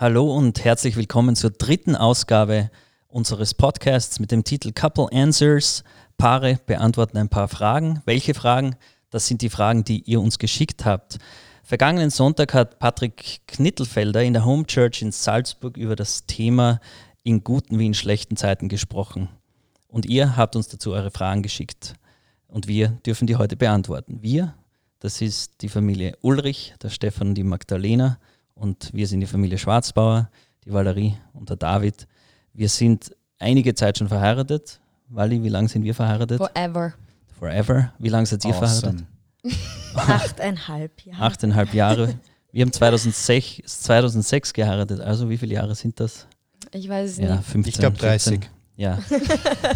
Hallo und herzlich willkommen zur dritten Ausgabe unseres Podcasts mit dem Titel Couple Answers. Paare beantworten ein paar Fragen. Welche Fragen? Das sind die Fragen, die ihr uns geschickt habt. Vergangenen Sonntag hat Patrick Knittelfelder in der Home Church in Salzburg über das Thema in guten wie in schlechten Zeiten gesprochen. Und ihr habt uns dazu eure Fragen geschickt. Und wir dürfen die heute beantworten. Wir, das ist die Familie Ulrich, der Stefan und die Magdalena und wir sind die Familie Schwarzbauer, die Valerie und der David. Wir sind einige Zeit schon verheiratet. Wally, wie lange sind wir verheiratet? Forever. Forever. Wie lange seid ihr Awesome. verheiratet? Achteinhalb Jahre. Achteinhalb Jahre. Wir haben 2006, 2006 geheiratet. Also wie viele Jahre sind das? Ich weiß es Ja, nicht. 15. Ich glaube 30. 14. Ja,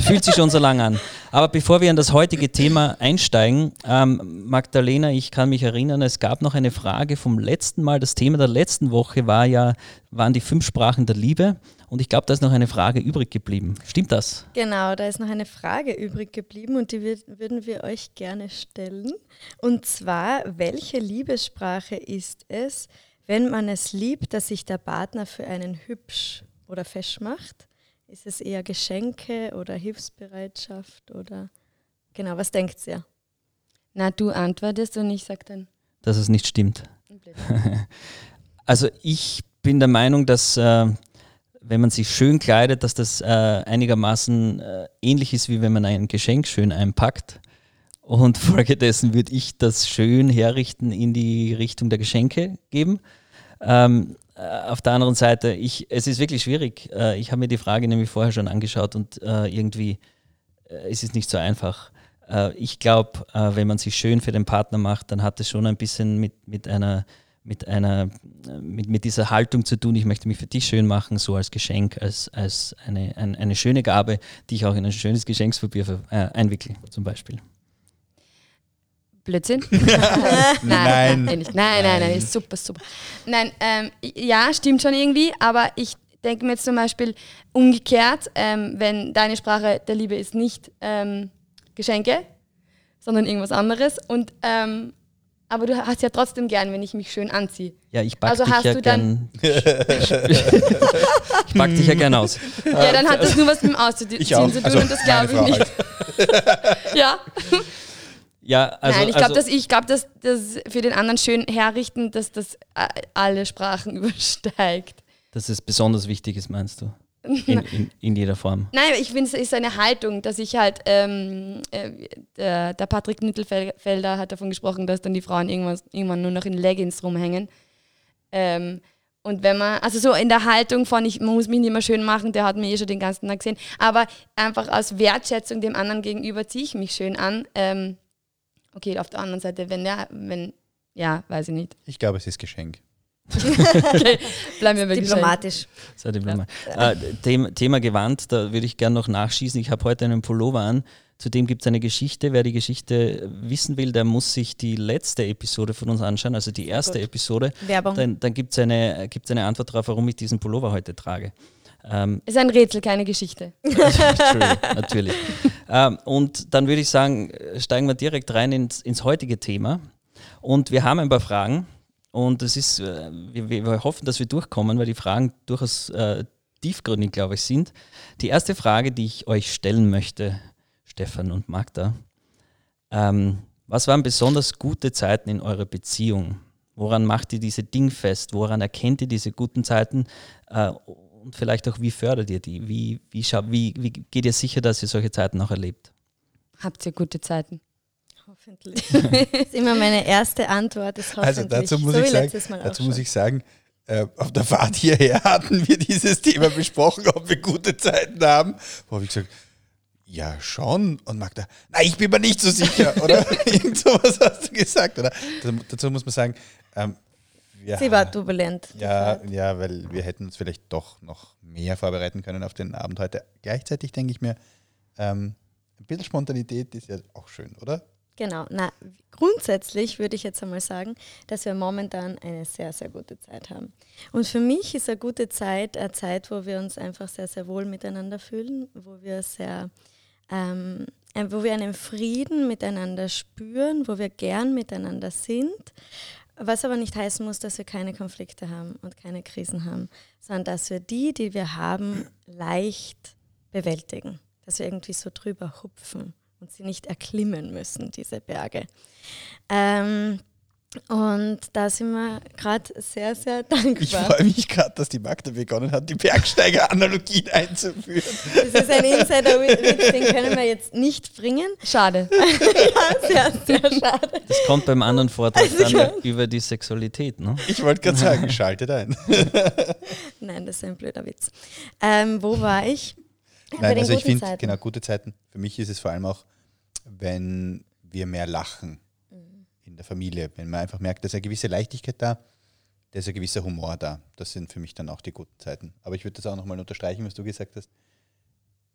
fühlt sich schon so lang an. Aber bevor wir in das heutige Thema einsteigen, ähm, Magdalena, ich kann mich erinnern, es gab noch eine Frage vom letzten Mal. Das Thema der letzten Woche war ja, waren die fünf Sprachen der Liebe. Und ich glaube, da ist noch eine Frage übrig geblieben. Stimmt das? Genau, da ist noch eine Frage übrig geblieben und die würd, würden wir euch gerne stellen. Und zwar, welche Liebessprache ist es, wenn man es liebt, dass sich der Partner für einen hübsch oder fesch macht? Ist es eher Geschenke oder Hilfsbereitschaft oder genau, was denkt ihr? Na, du antwortest und ich sag dann. Dass es nicht stimmt. Also ich bin der Meinung, dass äh, wenn man sich schön kleidet, dass das äh, einigermaßen äh, ähnlich ist, wie wenn man ein Geschenk schön einpackt. Und folgedessen würde ich das schön herrichten in die Richtung der Geschenke geben. Ähm, äh, auf der anderen Seite, ich, es ist wirklich schwierig. Äh, ich habe mir die Frage nämlich vorher schon angeschaut und äh, irgendwie äh, es ist nicht so einfach. Äh, ich glaube, äh, wenn man sich schön für den Partner macht, dann hat es schon ein bisschen mit, mit einer mit einer äh, mit, mit dieser Haltung zu tun, ich möchte mich für dich schön machen, so als Geschenk, als, als eine, ein, eine schöne Gabe, die ich auch in ein schönes Geschenkspapier äh, einwickle, zum Beispiel. Blödsinn? Nein. eh nicht. nein, nein, nein, ist super, super. Nein, ähm, ja, stimmt schon irgendwie, aber ich denke mir jetzt zum Beispiel umgekehrt, ähm, wenn deine Sprache der Liebe ist nicht ähm, Geschenke, sondern irgendwas anderes und ähm, aber du hast ja trotzdem gern, wenn ich mich schön anziehe. Ja, ich pack Also dich hast ja du gern. dann- ich pack dich ja gern aus. Ja, dann hat das nur was mit dem auch. zu tun Also, und das glaube ich nicht. ja. Ja, also, Nein, ich glaube, also, dass ich glaube, dass das für den anderen schön herrichten, dass das äh, alle Sprachen übersteigt. dass es besonders wichtig ist, meinst du? In, in, in jeder Form. Nein, ich finde, es ist eine Haltung, dass ich halt, ähm, äh, der, der Patrick Mittelfelder hat davon gesprochen, dass dann die Frauen irgendwann, irgendwann nur noch in Leggings rumhängen. Ähm, und wenn man, also so in der Haltung von, ich muss mich nicht mehr schön machen, der hat mir eh schon den ganzen Tag gesehen, aber einfach aus Wertschätzung dem anderen gegenüber ziehe ich mich schön an. Ähm, okay, auf der anderen Seite, wenn der, wenn, ja, weiß ich nicht. Ich glaube, es ist Geschenk. Okay, bleiben wir bei Geschenk. Diplomatisch. Sei Diploma. Äh, Thema, Thema Gewand, da würde ich gerne noch nachschießen. Ich habe heute einen Pullover an. Zudem gibt es eine Geschichte. Wer die Geschichte wissen will, der muss sich die letzte Episode von uns anschauen, also die erste Episode. Werbung. Dann, dann gibt es eine, gibt's eine Antwort darauf, warum ich diesen Pullover heute trage. Ähm, Ist ein Rätsel, keine Geschichte. Natürlich. ähm, und dann würde ich sagen, steigen wir direkt rein ins, ins heutige Thema. Und wir haben ein paar Fragen. Und es ist, äh, wir, wir hoffen, dass wir durchkommen, weil die Fragen durchaus äh, tiefgründig, glaube ich, sind. Die erste Frage, die ich euch stellen möchte, Stefan und Magda, ähm, was waren besonders gute Zeiten in eurer Beziehung? Woran macht ihr diese Ding fest? Woran erkennt ihr diese guten Zeiten? Äh, und vielleicht auch, wie fördert ihr die? Wie, wie, schau, wie, wie geht ihr sicher, dass ihr solche Zeiten auch erlebt? Habt ihr gute Zeiten? Hoffentlich. das ist immer meine erste Antwort. Ist Also hoffentlich. dazu muss so ich sagen, dazu schon. muss ich sagen, äh, auf der Fahrt hierher hatten wir dieses Thema besprochen, ob wir gute Zeiten haben. Wo habe ich gesagt, ja schon. Und Magda, na, ich bin mir nicht so sicher, oder? Irgend sowas hast du gesagt, oder? Dazu, dazu muss man sagen, ähm, wir Sie war turbulent. ja, ja, weil wir hätten uns vielleicht doch noch mehr vorbereiten können auf den Abend heute. Gleichzeitig denke ich mir, ähm, ein bisschen Spontanität ist ja auch schön, oder? Genau. Na, grundsätzlich würde ich jetzt einmal sagen, dass wir momentan eine sehr, sehr gute Zeit haben. Und für mich ist eine gute Zeit eine Zeit, wo wir uns einfach sehr, sehr wohl miteinander fühlen, wo wir sehr, ähm, äh, wo wir einen Frieden miteinander spüren, wo wir gern miteinander sind. Was aber nicht heißen muss, dass wir keine Konflikte haben und keine Krisen haben, sondern dass wir die, die wir haben, leicht bewältigen. Dass wir irgendwie so drüber hupfen und sie nicht erklimmen müssen, diese Berge. Ähm, und da sind wir gerade sehr, sehr dankbar. Ich freue mich gerade, dass die Magda begonnen hat, die Bergsteiger-Analogien einzuführen. Das ist ein Insider-Witz, den können wir jetzt nicht bringen. Schade. ja, sehr, sehr schade. Das kommt beim anderen Vortrag Also, dann über die Sexualität. Ne? Ich wollte gerade sagen, schaltet ein. Nein, das ist ein blöder Witz. Ähm, wo war ich? Bei Nein, den also ich finde, genau, gute Zeiten. Für mich ist es vor allem auch, wenn wir mehr lachen. In der Familie. Wenn man einfach merkt, da ist eine gewisse Leichtigkeit da, da ist ein gewisser Humor da. Das sind für mich dann auch die guten Zeiten. Aber ich würde das auch nochmal unterstreichen, was du gesagt hast.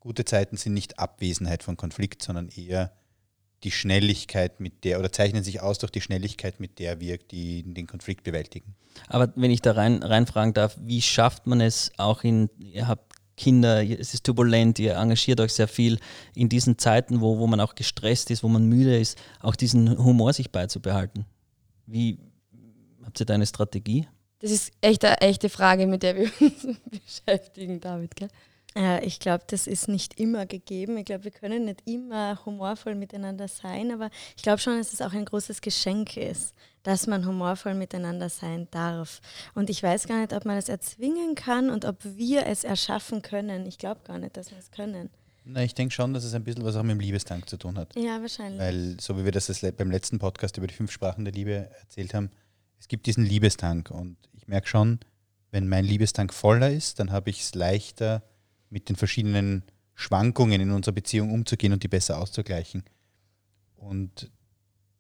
Gute Zeiten sind nicht Abwesenheit von Konflikt, sondern eher die Schnelligkeit, mit der, oder zeichnen sich aus durch die Schnelligkeit, mit der wir die, den Konflikt bewältigen. Aber wenn ich da rein, reinfragen darf, wie schafft man es auch in, ihr habt Kinder, es ist turbulent, ihr engagiert euch sehr viel in diesen Zeiten, wo, wo man auch gestresst ist, wo man müde ist, auch diesen Humor sich beizubehalten? Wie habt ihr da eine Strategie? Das ist echt eine echte Frage, mit der wir uns beschäftigen, David. Gell? Äh, ich glaube, das ist nicht immer gegeben. Ich glaube, wir können nicht immer humorvoll miteinander sein, aber ich glaube schon, dass es auch ein großes Geschenk ist, dass man humorvoll miteinander sein darf. Und ich weiß gar nicht, ob man das erzwingen kann und ob wir es erschaffen können. Ich glaube gar nicht, dass wir es können. Na, ich denke schon, dass es ein bisschen was auch mit dem Liebesdank zu tun hat. Ja, wahrscheinlich. Weil, so wie wir das beim letzten Podcast über die fünf Sprachen der Liebe erzählt haben, es gibt diesen Liebestank. Und ich merke schon, wenn mein Liebestank voller ist, dann habe ich es leichter, mit den verschiedenen Schwankungen in unserer Beziehung umzugehen und die besser auszugleichen. Und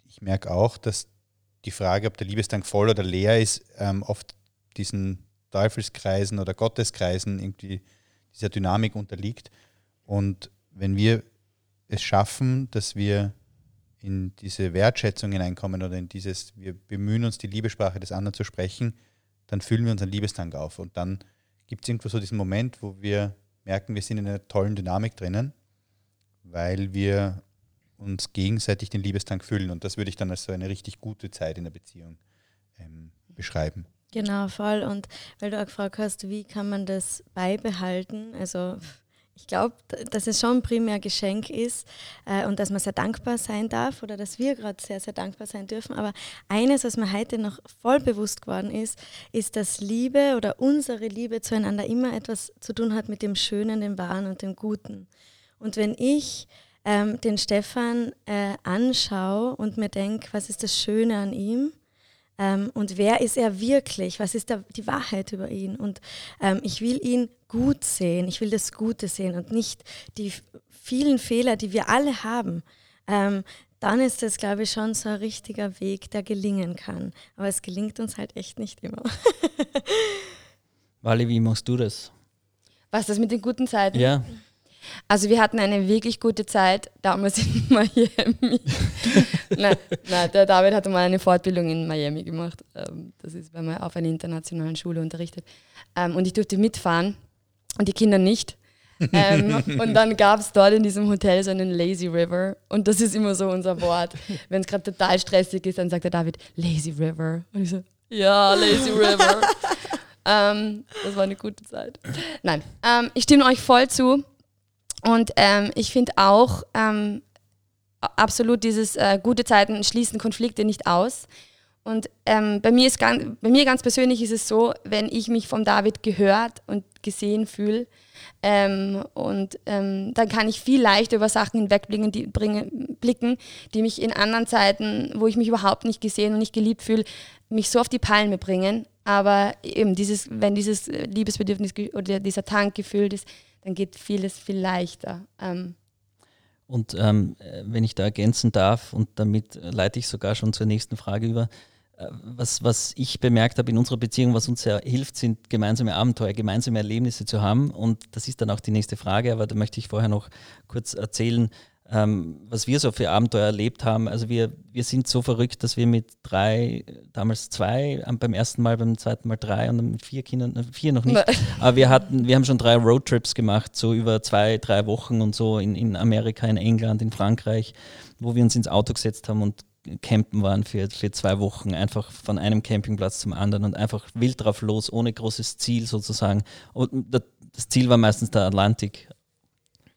ich merke auch, dass die Frage, ob der Liebestank voll oder leer ist, ähm, oft diesen Teufelskreisen oder Gotteskreisen irgendwie dieser Dynamik unterliegt. Und wenn wir es schaffen, dass wir in diese Wertschätzung hineinkommen oder in dieses, wir bemühen uns, die Liebessprache des anderen zu sprechen, dann füllen wir unseren Liebestank auf. Und dann gibt es irgendwo so diesen Moment, wo wir merken, wir sind in einer tollen Dynamik drinnen, weil wir uns gegenseitig den Liebestank füllen. Und das würde ich dann als so eine richtig gute Zeit in der Beziehung ähm, beschreiben. Genau, voll. Und weil du auch gefragt hast, wie kann man das beibehalten? Also ich glaube, dass es schon primär Geschenk ist äh, und dass man sehr dankbar sein darf oder dass wir gerade sehr, sehr dankbar sein dürfen. Aber eines, was mir heute noch voll bewusst geworden ist, ist, dass Liebe oder unsere Liebe zueinander immer etwas zu tun hat mit dem Schönen, dem Wahren und dem Guten. Und wenn ich ähm, den Stefan äh, anschaue und mir denke, was ist das Schöne an ihm? Ähm, und wer ist er wirklich? Was ist da die Wahrheit über ihn? Und ähm, ich will ihn gut sehen, ich will das Gute sehen und nicht die vielen Fehler, die wir alle haben. Ähm, dann ist das, glaube ich, schon so ein richtiger Weg, der gelingen kann. Aber es gelingt uns halt echt nicht immer. Wally, wie machst du das? Was das mit den guten Zeiten? Ja, Also wir hatten eine wirklich gute Zeit damals in Miami. nein, nein, der David hatte mal eine Fortbildung in Miami gemacht. Ähm, Das ist, wenn man auf einer internationalen Schule unterrichtet. Ähm, Und ich durfte mitfahren und die Kinder nicht. ähm, und dann gab es dort in diesem Hotel so einen Lazy River. Und das ist immer so unser Wort. Wenn es gerade total stressig ist, dann sagt der David, Lazy River. Und ich so, ja, Lazy River. ähm, das war eine gute Zeit. Nein, ähm, ich stimme euch voll zu. Und ähm, ich finde auch ähm, absolut dieses äh, gute Zeiten schließen Konflikte nicht aus. Und ähm, bei, mir ist ganz, bei mir ganz persönlich ist es so, wenn ich mich vom David gehört und gesehen fühle, ähm, und ähm, dann kann ich viel leichter über Sachen hinwegblicken die, bringen, blicken, die mich in anderen Zeiten, wo ich mich überhaupt nicht gesehen und nicht geliebt fühle, mich so auf die Palme bringen. Aber eben dieses, wenn dieses Liebesbedürfnis oder dieser Tank gefüllt ist, dann geht vieles viel leichter. Ähm, Und ähm, äh, wenn ich da ergänzen darf, und damit leite ich sogar schon zur nächsten Frage über, äh, was, was ich bemerkt habe in unserer Beziehung, was uns sehr hilft, sind gemeinsame Abenteuer, gemeinsame Erlebnisse zu haben. Und das ist dann auch die nächste Frage, aber da möchte ich vorher noch kurz erzählen, ähm, was wir so für Abenteuer erlebt haben. Also wir, wir sind so verrückt, dass wir mit drei, damals zwei, beim ersten Mal, beim zweiten Mal drei und dann mit vier Kindern, äh, vier noch nicht, aber wir hatten, wir haben schon drei Roadtrips gemacht, so über zwei, drei Wochen und so in, in Amerika, in England, in Frankreich, wo wir uns ins Auto gesetzt haben und campen waren für, für zwei Wochen, einfach von einem Campingplatz zum anderen und einfach wild drauf los, ohne großes Ziel sozusagen. Und das Ziel war meistens der Atlantik,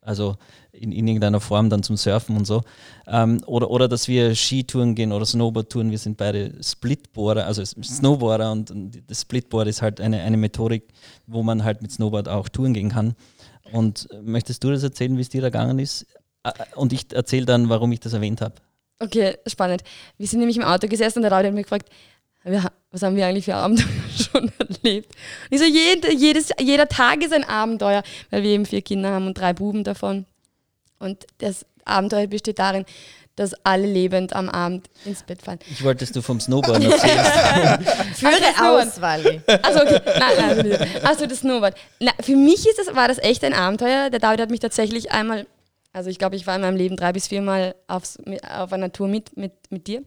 also in, in irgendeiner Form dann zum Surfen und so. Ähm, oder, oder dass wir Skitouren gehen oder Snowboardtouren. Wir sind beide Splitboarder, also Snowboarder und, und das Splitboard ist halt eine, eine Methodik, wo man halt mit Snowboard auch touren gehen kann. Und möchtest du das erzählen, wie es dir da gegangen ist? Äh, und ich erzähle dann, warum ich das erwähnt habe. Okay, spannend. Wir sind nämlich im Auto gesessen und der Raudi hat mich gefragt, was haben wir eigentlich für Abenteuer schon erlebt? Ich so, jed, jedes, jeder Tag ist ein Abenteuer, weil wir eben vier Kinder haben und drei Buben davon. Und das Abenteuer besteht darin, dass alle lebend am Abend ins Bett fallen. Ich wollte, dass du vom Snowboard erzählst. Führe aus, Wally. Also okay, nein, nein, also das Snowboard. Na, für mich ist das, war das echt ein Abenteuer. Der David hat mich tatsächlich einmal, also ich glaube, ich war in meinem Leben drei bis viermal aufs, auf einer Tour mit, mit, mit dir.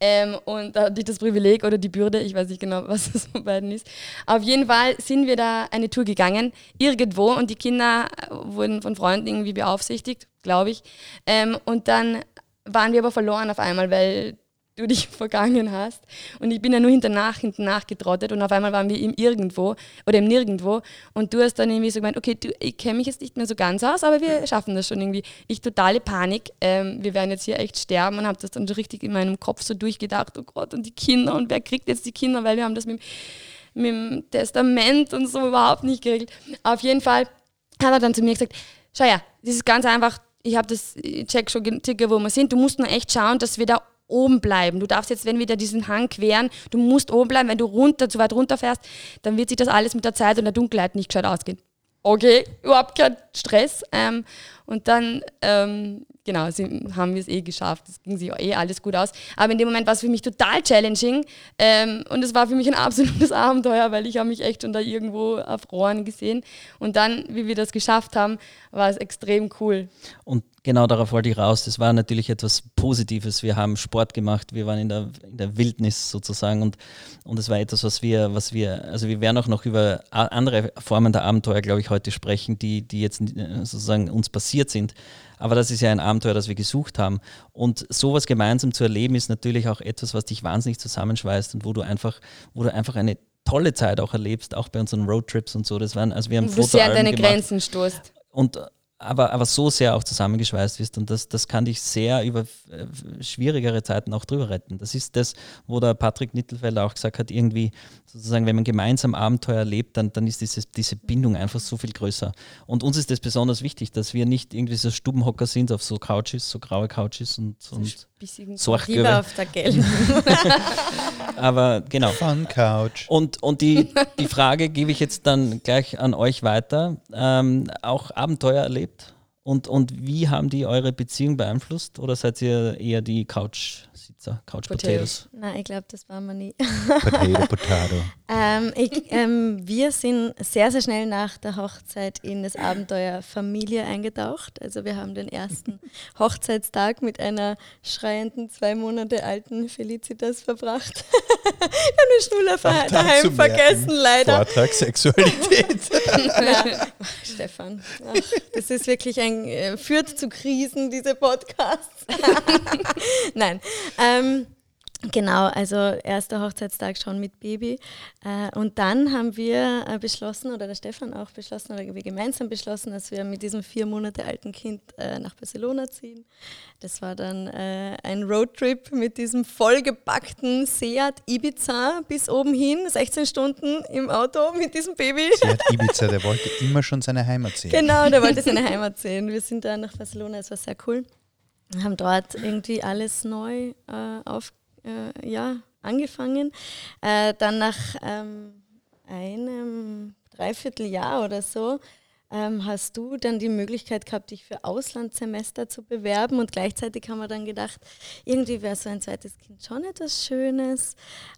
Ähm, und da hatte ich das Privileg oder die Bürde, ich weiß nicht genau, was es von beiden ist. Auf jeden Fall sind wir da eine Tour gegangen, irgendwo, und die Kinder wurden von Freunden irgendwie beaufsichtigt, glaube ich. Ähm, und dann waren wir aber verloren auf einmal, weil du dich vergangen hast. Und ich bin ja nur hinternach, hinternach getrottet und auf einmal waren wir im Irgendwo oder im Nirgendwo und du hast dann irgendwie so gemeint, okay, du, ich kenne mich jetzt nicht mehr so ganz aus, aber wir schaffen das schon irgendwie. Ich totale Panik, ähm, wir werden jetzt hier echt sterben und habe das dann so richtig in meinem Kopf so durchgedacht, oh Gott, und die Kinder und wer kriegt jetzt die Kinder, weil wir haben das mit, mit dem Testament und so überhaupt nicht geregelt. Auf jeden Fall hat er dann zu mir gesagt, schau ja, das ist ganz einfach, ich habe das, check schon circa, wo wir sind, du musst nur echt schauen, dass wir da oben bleiben. Du darfst jetzt, wenn wir da diesen Hang queren, du musst oben bleiben. Wenn du runter, zu weit runter fährst, dann wird sich das alles mit der Zeit und der Dunkelheit nicht gescheit ausgehen. Okay, überhaupt kein Stress. Ähm, und dann, ähm, genau, haben wir es eh geschafft. Es ging sich eh alles gut aus. Aber in dem Moment war es für mich total challenging. Ähm, und es war für mich ein absolutes Abenteuer, weil ich habe mich echt schon da irgendwo erfroren gesehen. Und dann, wie wir das geschafft haben, war es extrem cool. Und genau darauf wollte ich raus. Das war natürlich etwas Positives. Wir haben Sport gemacht, wir waren in der, in der Wildnis sozusagen und, und es war etwas, was wir, was wir, also wir werden auch noch über andere Formen der Abenteuer, glaube ich, heute sprechen, die, die jetzt sozusagen uns passiert sind. Aber das ist ja ein Abenteuer, das wir gesucht haben. Und sowas gemeinsam zu erleben, ist natürlich auch etwas, was dich wahnsinnig zusammenschweißt und wo du einfach, wo du einfach eine tolle Zeit auch erlebst, auch bei unseren Roadtrips und so. Das waren, also wir haben Wo sehr an deine gemacht. Grenzen stoßt. Und aber, aber so sehr auch zusammengeschweißt wirst und das, das kann dich sehr über äh, schwierigere Zeiten auch drüber retten. Das ist das, wo der Patrick Nittelfelder auch gesagt hat, irgendwie sozusagen, wenn man gemeinsam Abenteuer erlebt, dann, dann ist dieses, diese Bindung einfach so viel größer. Und uns ist das besonders wichtig, dass wir nicht irgendwie so Stubenhocker sind auf so Couches, so graue Couches und, und Sorgköbe. auf der gelben. aber genau. Fun Couch. Und, und die, die Frage gebe ich jetzt dann gleich an euch weiter. Ähm, auch Abenteuer erlebt? Und, und wie haben die eure Beziehung beeinflusst? Oder seid ihr eher die Couch-Sitzer, Couch Potatoes? Nein, ich glaube, das waren wir nie. Potato, Potato. ähm, ich, ähm, wir sind sehr, sehr schnell nach der Hochzeit in das Abenteuer Familie eingetaucht. Also wir haben den ersten Hochzeitstag mit einer schreienden, zwei Monate alten Felicitas verbracht. wir haben den Schnuller daheim vergessen, leider. Vortrag Sexualität. ja. Stefan, ach, das ist wirklich ein deswegen äh, führt zu Krisen, diese Podcasts. Nein. Ähm, Genau, also erster Hochzeitstag schon mit Baby. Äh, und dann haben wir äh, beschlossen, oder der Stefan auch beschlossen, oder wir gemeinsam beschlossen, dass wir mit diesem vier Monate alten Kind äh, nach Barcelona ziehen. Das war dann ein Roadtrip mit diesem vollgepackten Seat Ibiza bis oben hin, 16 Stunden im Auto mit diesem Baby. Seat Ibiza, der wollte immer schon seine Heimat sehen. Genau, der wollte seine Heimat sehen. Wir sind dann nach Barcelona, es war sehr cool. Wir haben dort irgendwie alles neu äh, aufgebaut äh, ja, angefangen. Äh, dann nach ähm, einem Dreivierteljahr oder so ähm, hast du dann die Möglichkeit gehabt, dich für Auslandssemester zu bewerben und gleichzeitig haben wir dann gedacht, irgendwie wäre so ein zweites Kind schon etwas Schönes.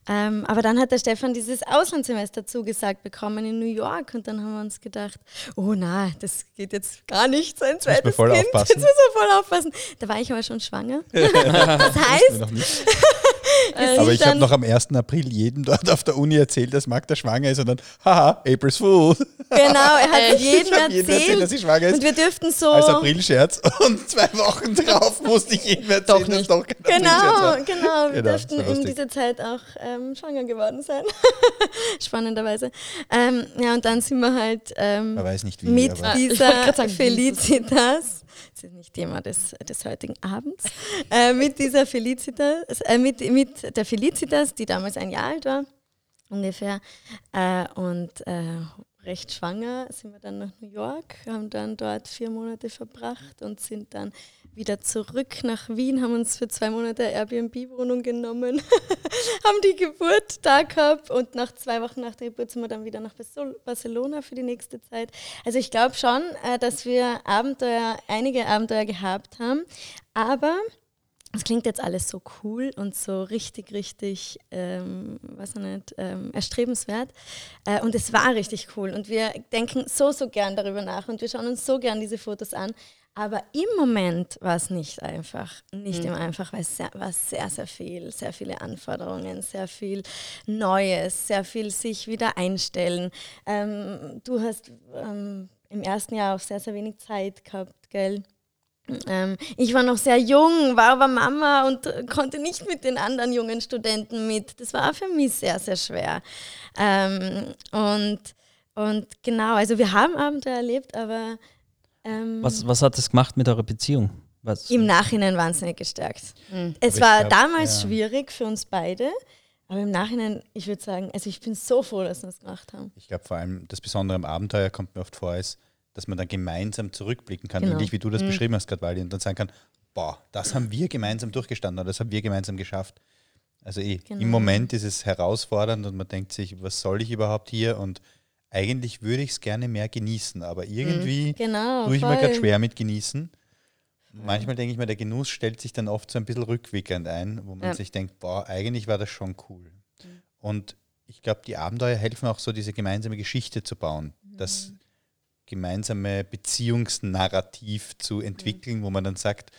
Ähm, aber dann hat der Stefan dieses Auslandssemester zugesagt bekommen in New York und dann haben wir uns gedacht, oh na, das geht jetzt gar nicht, so ein zweites Kind. Aufpassen. Jetzt müssen wir voll aufpassen. Da war ich aber schon schwanger. das heißt, Aber ich habe noch am 1. April jedem dort auf der Uni erzählt, dass Magda schwanger ist und dann, haha, April's Fool. Genau, er hat Echt? jedem erzählt, erzählt. dass sie schwanger ist. Und wir dürften so. Als Aprilscherz. Und zwei Wochen drauf musste ich jedem erzählen, Doch dass nicht. doch kein Genau, war. genau. Wir Genau, dürften war in dieser Zeit auch ähm, schwanger geworden sein. Spannenderweise. Ähm, ja, und dann sind wir halt ähm, nicht wie, mit dieser? Felicitas, das ist nicht Thema des, des heutigen Abends, äh, mit dieser Felicitas, äh, mit, mit der Felicitas, die damals ein Jahr alt war, ungefähr, äh, und äh, recht schwanger, sind wir dann nach New York, haben dann dort vier Monate verbracht und sind dann wieder zurück nach Wien, haben uns für zwei Monate Airbnb-Wohnung genommen, haben die Geburt da gehabt und nach zwei Wochen nach der Geburt sind wir dann wieder nach Barcelona für die nächste Zeit. Also ich glaube schon, äh, dass wir Abenteuer, einige Abenteuer gehabt haben, aber es klingt jetzt alles so cool und so richtig, richtig, ähm, weiß ich nicht, ähm, erstrebenswert. Äh, und es war richtig cool. Und wir denken so, so gern darüber nach und wir schauen uns so gern diese Fotos an. Aber im Moment war es nicht einfach. Nicht immer einfach, weil es sehr, war sehr, sehr viel, sehr viele Anforderungen, sehr viel Neues, sehr viel sich wieder einstellen. Ähm, du hast ähm, im ersten Jahr auch sehr, sehr wenig Zeit gehabt, gell? Ähm, ich war noch sehr jung, war aber Mama und konnte nicht mit den anderen jungen Studenten mit. Das war für mich sehr, sehr schwer. Ähm, und, und genau, also wir haben Abenteuer erlebt, aber ähm, Was, was hat das gemacht mit eurer Beziehung? Was, im Nachhinein wahnsinnig gestärkt. Mhm. Es war glaub, damals ja. schwierig für uns beide, aber im Nachhinein, ich würde sagen, also ich bin so froh, dass wir es gemacht haben. Ich glaube vor allem, das Besondere am Abenteuer kommt mir oft vor, ist, dass man dann gemeinsam zurückblicken kann, Genau. ähnlich wie du das Mhm. beschrieben hast gerade, Wally, und dann sagen kann, boah, das haben wir gemeinsam durchgestanden oder das haben wir gemeinsam geschafft. Also eh, Genau. im Moment ist es herausfordernd und man denkt sich, was soll ich überhaupt hier? Und eigentlich würde ich es gerne mehr genießen, aber irgendwie Genau. tue ich mir gerade voll. schwer mit genießen. Manchmal denke ich mir, der Genuss stellt sich dann oft so ein bisschen rückwickelnd ein, wo man Ja. sich denkt, boah, eigentlich war das schon cool. Mhm. Und ich glaube, die Abenteuer helfen auch so, diese gemeinsame Geschichte zu bauen, Mhm. das gemeinsame Beziehungsnarrativ zu entwickeln, wo man dann sagt,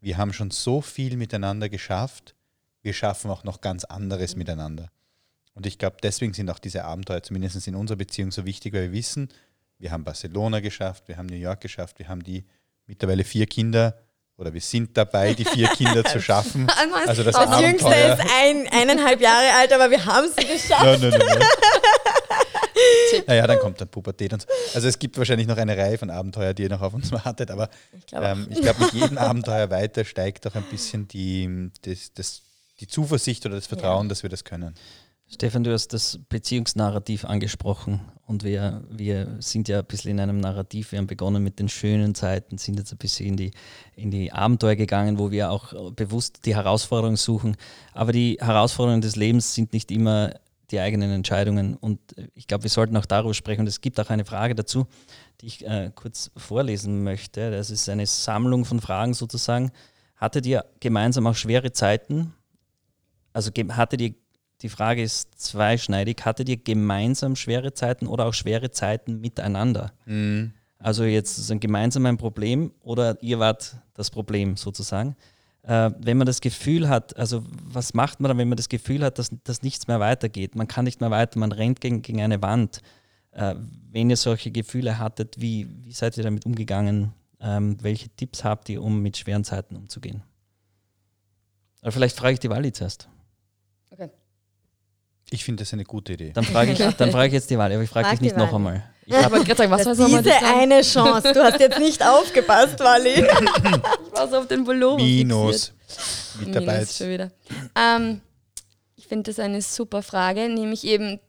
wir haben schon so viel miteinander geschafft, wir schaffen auch noch ganz anderes Mhm. miteinander. Und ich glaube, deswegen sind auch diese Abenteuer zumindest in unserer Beziehung so wichtig, weil wir wissen, wir haben Barcelona geschafft, wir haben New York geschafft, wir haben die mittlerweile vier Kinder oder wir sind dabei, die vier Kinder zu schaffen. Also das Das Jüngste ist ein, eineinhalb Jahre alt, aber wir haben sie geschafft. Nein, nein, nein, nein. Naja, dann kommt dann Pubertät und so. Also es gibt wahrscheinlich noch eine Reihe von Abenteuer, die ihr noch auf uns wartet, aber Ich glaube ähm, ich glaube, mit jedem Abenteuer weiter steigt auch ein bisschen die, das, das, die Zuversicht oder das Vertrauen, dass wir das können. Stefan, du hast das Beziehungsnarrativ angesprochen und wir, wir sind ja ein bisschen in einem Narrativ. Wir haben begonnen mit den schönen Zeiten, sind jetzt ein bisschen in die, in die Abenteuer gegangen, wo wir auch bewusst die Herausforderungen suchen. Aber die Herausforderungen des Lebens sind nicht immer die eigenen Entscheidungen und ich glaube, wir sollten auch darüber sprechen. Und es gibt auch eine Frage dazu, die ich äh, kurz vorlesen möchte. Das ist eine Sammlung von Fragen sozusagen. Hattet ihr gemeinsam auch schwere Zeiten? Also hattet ihr die Frage ist zweischneidig. Hattet ihr gemeinsam schwere Zeiten oder auch schwere Zeiten miteinander? Also jetzt ist ein gemeinsam ein Problem oder ihr wart das Problem sozusagen. Äh, wenn man das Gefühl hat, also was macht man dann, wenn man das Gefühl hat, dass, dass nichts mehr weitergeht? Man kann nicht mehr weiter, man rennt gegen, gegen eine Wand. Äh, wenn ihr solche Gefühle hattet, wie, wie seid ihr damit umgegangen? Ähm, welche Tipps habt ihr, um mit schweren Zeiten umzugehen? Aber vielleicht frage ich die Wally zuerst. Okay. Ich finde das eine gute Idee. Dann frage ich, dann frage ich jetzt die Wahl, aber ich frage Frag dich nicht noch Wahl. einmal. Ich Ich hab, wollte gerade sagen, was Das war nochmal diese eine Chance. Du hast jetzt nicht aufgepasst, Wally. Ich war so auf den Pullover Minus fixiert. Mitarbeit. Minus schon wieder. Ähm, ich finde das eine super Frage, nämlich eben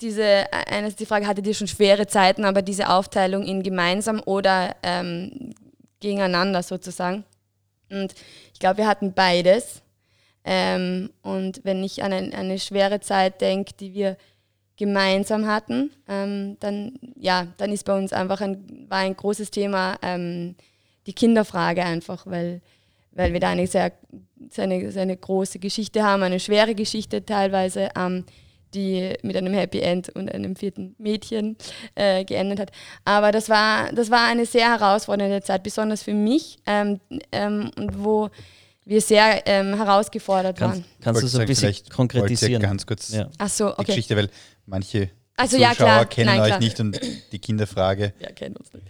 diese, eine ist die Frage, hattet ihr schon schwere Zeiten, aber diese Aufteilung in gemeinsam oder ähm, gegeneinander sozusagen. Und ich glaube, wir hatten beides. Ähm, und wenn ich an eine, eine schwere Zeit denke, die wir gemeinsam hatten, ähm, dann, ja, dann ist bei uns einfach ein, war ein großes Thema ähm, die Kinderfrage einfach, weil, weil wir da eine sehr, sehr eine große Geschichte haben, eine schwere Geschichte teilweise, ähm, die mit einem Happy End und einem vierten Mädchen äh, geendet hat. Aber das war, das war eine sehr herausfordernde Zeit, besonders für mich, ähm, ähm, und wo wir sehr ähm, herausgefordert Kannst, waren. kannst du so ein bisschen konkretisieren? ganz kurz Ja. Ach so, die okay. Geschichte, weil manche Also Zuschauer ja, klar. kennen Nein, euch klar. nicht und die Kinderfrage. Ja, kennen uns nicht.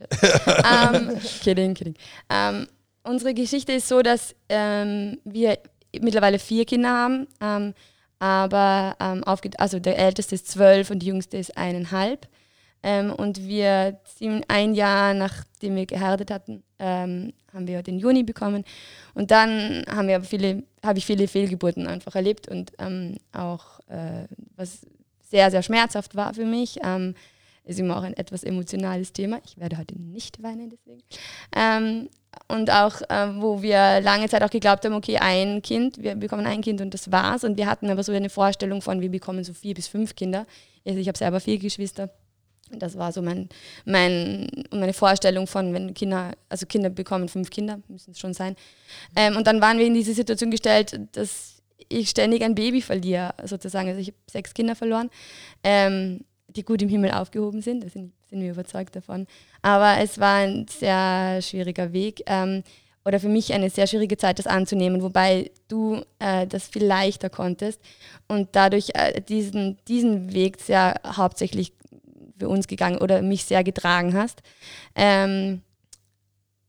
ähm, kidding, kidding. Ähm, unsere Geschichte ist so, dass ähm, wir mittlerweile vier Kinder haben, ähm, aber ähm, aufge- also der älteste ist zwölf und die jüngste ist eineinhalb. Ähm, und wir ein Jahr nachdem wir geheiratet hatten, ähm, haben wir den Juni bekommen. Und dann haben wir viele, habe ich viele Fehlgeburten einfach erlebt und ähm, auch äh, was sehr, sehr schmerzhaft war für mich. Ähm, ist immer auch ein etwas emotionales Thema. Ich werde heute nicht weinen deswegen. Ähm, und auch, äh, wo wir lange Zeit auch geglaubt haben, okay, ein Kind, wir bekommen ein Kind und das war's. Und wir hatten aber so eine Vorstellung von, wir bekommen so vier bis fünf Kinder. Also ich habe selber vier Geschwister. Das war so mein, mein, meine Vorstellung von, wenn Kinder, also Kinder bekommen fünf Kinder, müssen es schon sein. Ähm, und dann waren wir in diese Situation gestellt, dass ich ständig ein Baby verliere, sozusagen. Also ich habe sechs Kinder verloren, ähm, die gut im Himmel aufgehoben sind, da sind, sind wir überzeugt davon. Aber es war ein sehr schwieriger Weg ähm, oder für mich eine sehr schwierige Zeit, das anzunehmen, wobei du äh, das viel leichter konntest und dadurch äh, diesen, diesen Weg sehr hauptsächlich für uns gegangen oder mich sehr getragen hast. Ähm,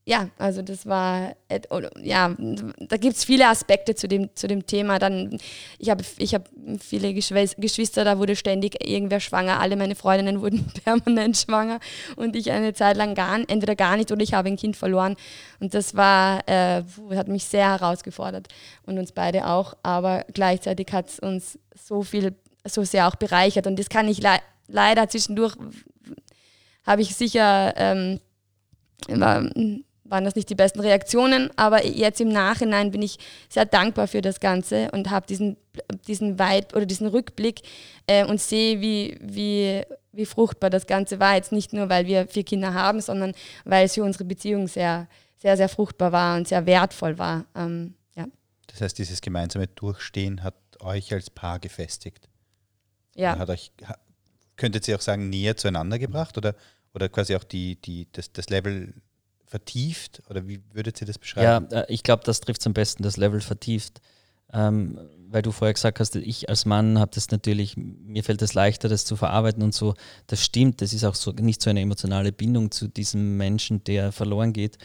ja, also das war, et- oder, ja, da gibt es viele Aspekte zu dem, zu dem Thema. Dann, ich habe ich hab viele Geschwis- Geschwister, da wurde ständig irgendwer schwanger. Alle meine Freundinnen wurden permanent schwanger und ich eine Zeit lang gar, entweder gar nicht oder ich habe ein Kind verloren. Und das war, äh, hat mich sehr herausgefordert und uns beide auch. Aber gleichzeitig hat es uns so viel, so sehr auch bereichert. Und das kann ich le leider zwischendurch, habe ich sicher, ähm, war, waren das nicht die besten Reaktionen, aber jetzt im Nachhinein bin ich sehr dankbar für das Ganze und habe diesen, diesen Weit oder diesen Rückblick äh, und sehe, wie, wie, wie fruchtbar das Ganze war. Jetzt nicht nur, weil wir vier Kinder haben, sondern weil es für unsere Beziehung sehr, sehr, sehr fruchtbar war und sehr wertvoll war. Ähm, ja. Das heißt, dieses gemeinsame Durchstehen hat euch als Paar gefestigt. ja. Hat euch, könntet ihr auch sagen, näher zueinander gebracht oder, oder quasi auch die, die, das, das Level vertieft? Oder wie würdet ihr das Ja, beschreiben? äh, ich glaube, das trifft am besten, das Level vertieft. Ähm, weil du vorher gesagt hast, ich als Mann habe das natürlich, mir fällt es leichter, das zu verarbeiten und so. Das stimmt, das ist auch so nicht so eine emotionale Bindung zu diesem Menschen, der verloren geht.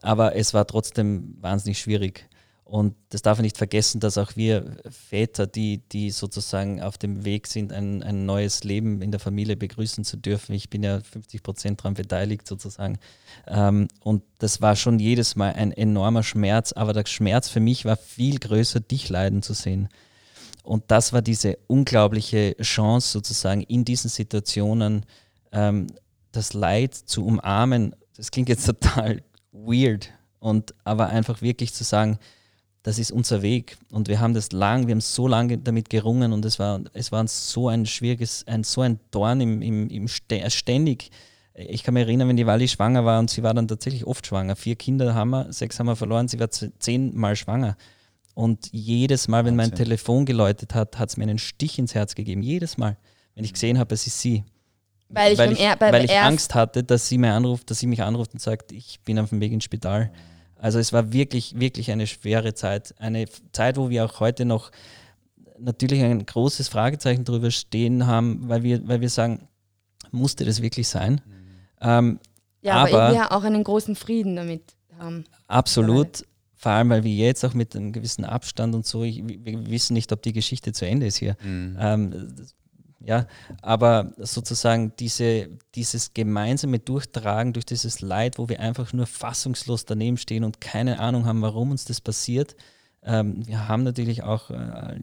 Aber es war trotzdem wahnsinnig schwierig. Und das darf man nicht vergessen, dass auch wir Väter, die, die sozusagen auf dem Weg sind, ein, ein neues Leben in der Familie begrüßen zu dürfen. Ich bin ja 50 Prozent daran beteiligt sozusagen. Ähm, und das war schon jedes Mal ein enormer Schmerz, aber der Schmerz für mich war viel größer, dich leiden zu sehen. Und das war diese unglaubliche Chance sozusagen in diesen Situationen, ähm, das Leid zu umarmen. Das klingt jetzt total weird, und aber einfach wirklich zu sagen, das ist unser Weg und wir haben das lang, wir haben so lange damit gerungen und es war, es war so ein schwieriges, ein, so ein Dorn im, im, im Stä- ständig. Ich kann mich erinnern, wenn die Wally schwanger war und sie war dann tatsächlich oft schwanger. Vier Kinder haben wir, sechs haben wir verloren, sie war zehnmal schwanger. Und jedes Mal, wenn mein Wahnsinn. Telefon geläutet hat, hat es mir einen Stich ins Herz gegeben. Jedes Mal, wenn ich gesehen habe, es ist sie. Weil ich, beim ich, er, weil ich Angst hatte, dass sie mir anruft, dass sie mich anruft und sagt, ich bin auf dem Weg ins Spital. Also es war wirklich, wirklich eine schwere Zeit. Eine Zeit, wo wir auch heute noch natürlich ein großes Fragezeichen drüber stehen haben, weil wir, weil wir sagen, musste das wirklich sein? Ähm, Ja, aber, aber- wir auch einen großen Frieden damit haben. absolut. Vor allem, weil wir jetzt auch mit einem gewissen Abstand und so, ich, wir wissen nicht, ob die Geschichte zu Ende ist hier. Mhm. Ähm, das- ja, aber sozusagen diese, dieses gemeinsame Durchtragen durch dieses Leid, wo wir einfach nur fassungslos daneben stehen und keine Ahnung haben, warum uns das passiert. Ähm, wir haben natürlich auch äh,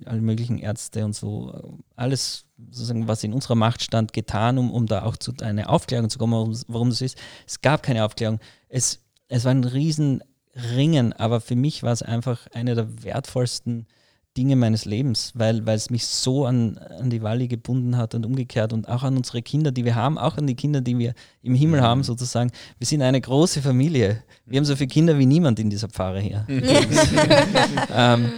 alle möglichen Ärzte und so, äh, alles sozusagen, was in unserer Macht stand, getan, um, um da auch zu einer Aufklärung zu kommen, warum, warum das ist. Es gab keine Aufklärung. Es, es war ein Riesenringen, aber für mich war es einfach eine der wertvollsten Dinge meines Lebens, weil, weil es mich so an, an die Walli gebunden hat und umgekehrt und auch an unsere Kinder, die wir haben, auch an die Kinder, die wir im Himmel haben, sozusagen. Wir sind eine große Familie. Wir haben so viele Kinder wie niemand in dieser Pfarre hier. ähm,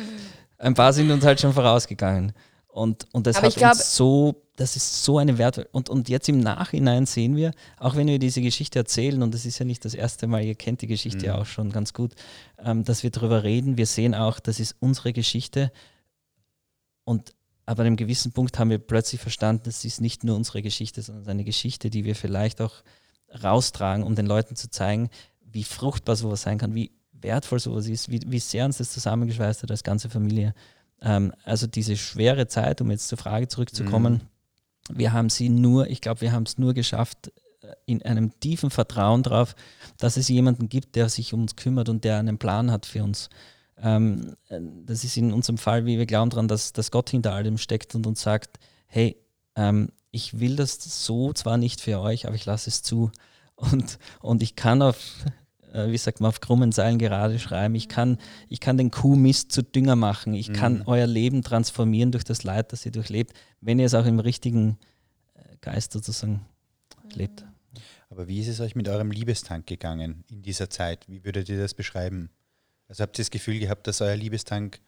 ein paar sind uns halt schon vorausgegangen. Und, und das Aber hat ich glaub- uns so, das ist so eine Wert. Und, und jetzt im Nachhinein sehen wir, auch wenn wir diese Geschichte erzählen, und das ist ja nicht das erste Mal, ihr kennt die Geschichte ja auch schon ganz gut, ähm, dass wir darüber reden. Wir sehen auch, das ist unsere Geschichte. Und aber an einem gewissen Punkt haben wir plötzlich verstanden, das ist nicht nur unsere Geschichte, sondern eine Geschichte, die wir vielleicht auch raustragen, um den Leuten zu zeigen, wie fruchtbar sowas sein kann, wie wertvoll sowas ist, wie, wie sehr uns das zusammengeschweißt hat als ganze Familie. Ähm, also diese schwere Zeit, um jetzt zur Frage zurückzukommen, wir haben sie nur, ich glaube, wir haben es nur geschafft, äh, in einem tiefen Vertrauen darauf, dass es jemanden gibt, der sich um uns kümmert und der einen Plan hat für uns. Ähm, äh, das ist in unserem Fall, wie wir glauben daran, dass, dass Gott hinter allem steckt und uns sagt, hey, ähm, ich will das so zwar nicht für euch, aber ich lasse es zu. Und, und ich kann auf, wie sagt man, auf krummen Seilen gerade schreiben. Ich kann, ich kann den Kuhmist zu Dünger machen. Ich kann euer Leben transformieren durch das Leid, das ihr durchlebt, wenn ihr es auch im richtigen äh, Geist sozusagen lebt. Aber wie ist es euch mit eurem Liebestank gegangen in dieser Zeit? Wie würdet ihr das beschreiben? Also habt ihr das Gefühl gehabt, dass euer Liebestank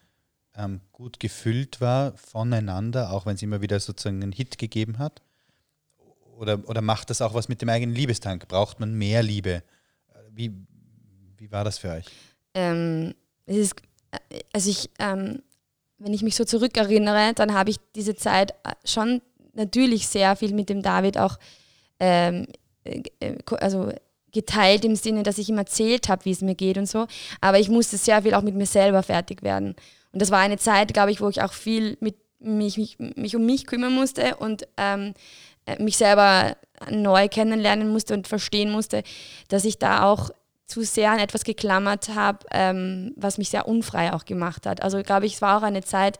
ähm, gut gefüllt war voneinander, auch wenn es immer wieder sozusagen einen Hit gegeben hat? Oder, oder macht das auch was mit dem eigenen Liebestank? Braucht man mehr Liebe? Wie, wie war das für euch? ähm, es ist, äh, also ich, ähm, wenn ich mich so zurückerinnere, dann habe ich diese Zeit äh, schon natürlich sehr viel mit dem David auch ähm, äh, also geteilt im Sinne, dass ich ihm erzählt habe, wie es mir geht und so. Aber ich musste sehr viel auch mit mir selber fertig werden. Und das war eine Zeit, glaube ich, wo ich auch viel mit mich, mich, mich um mich kümmern musste und ähm, äh, mich selber neu kennenlernen musste und verstehen musste, dass ich da auch zu sehr an etwas geklammert habe, ähm, was mich sehr unfrei auch gemacht hat. Also glaube ich, es war auch eine Zeit,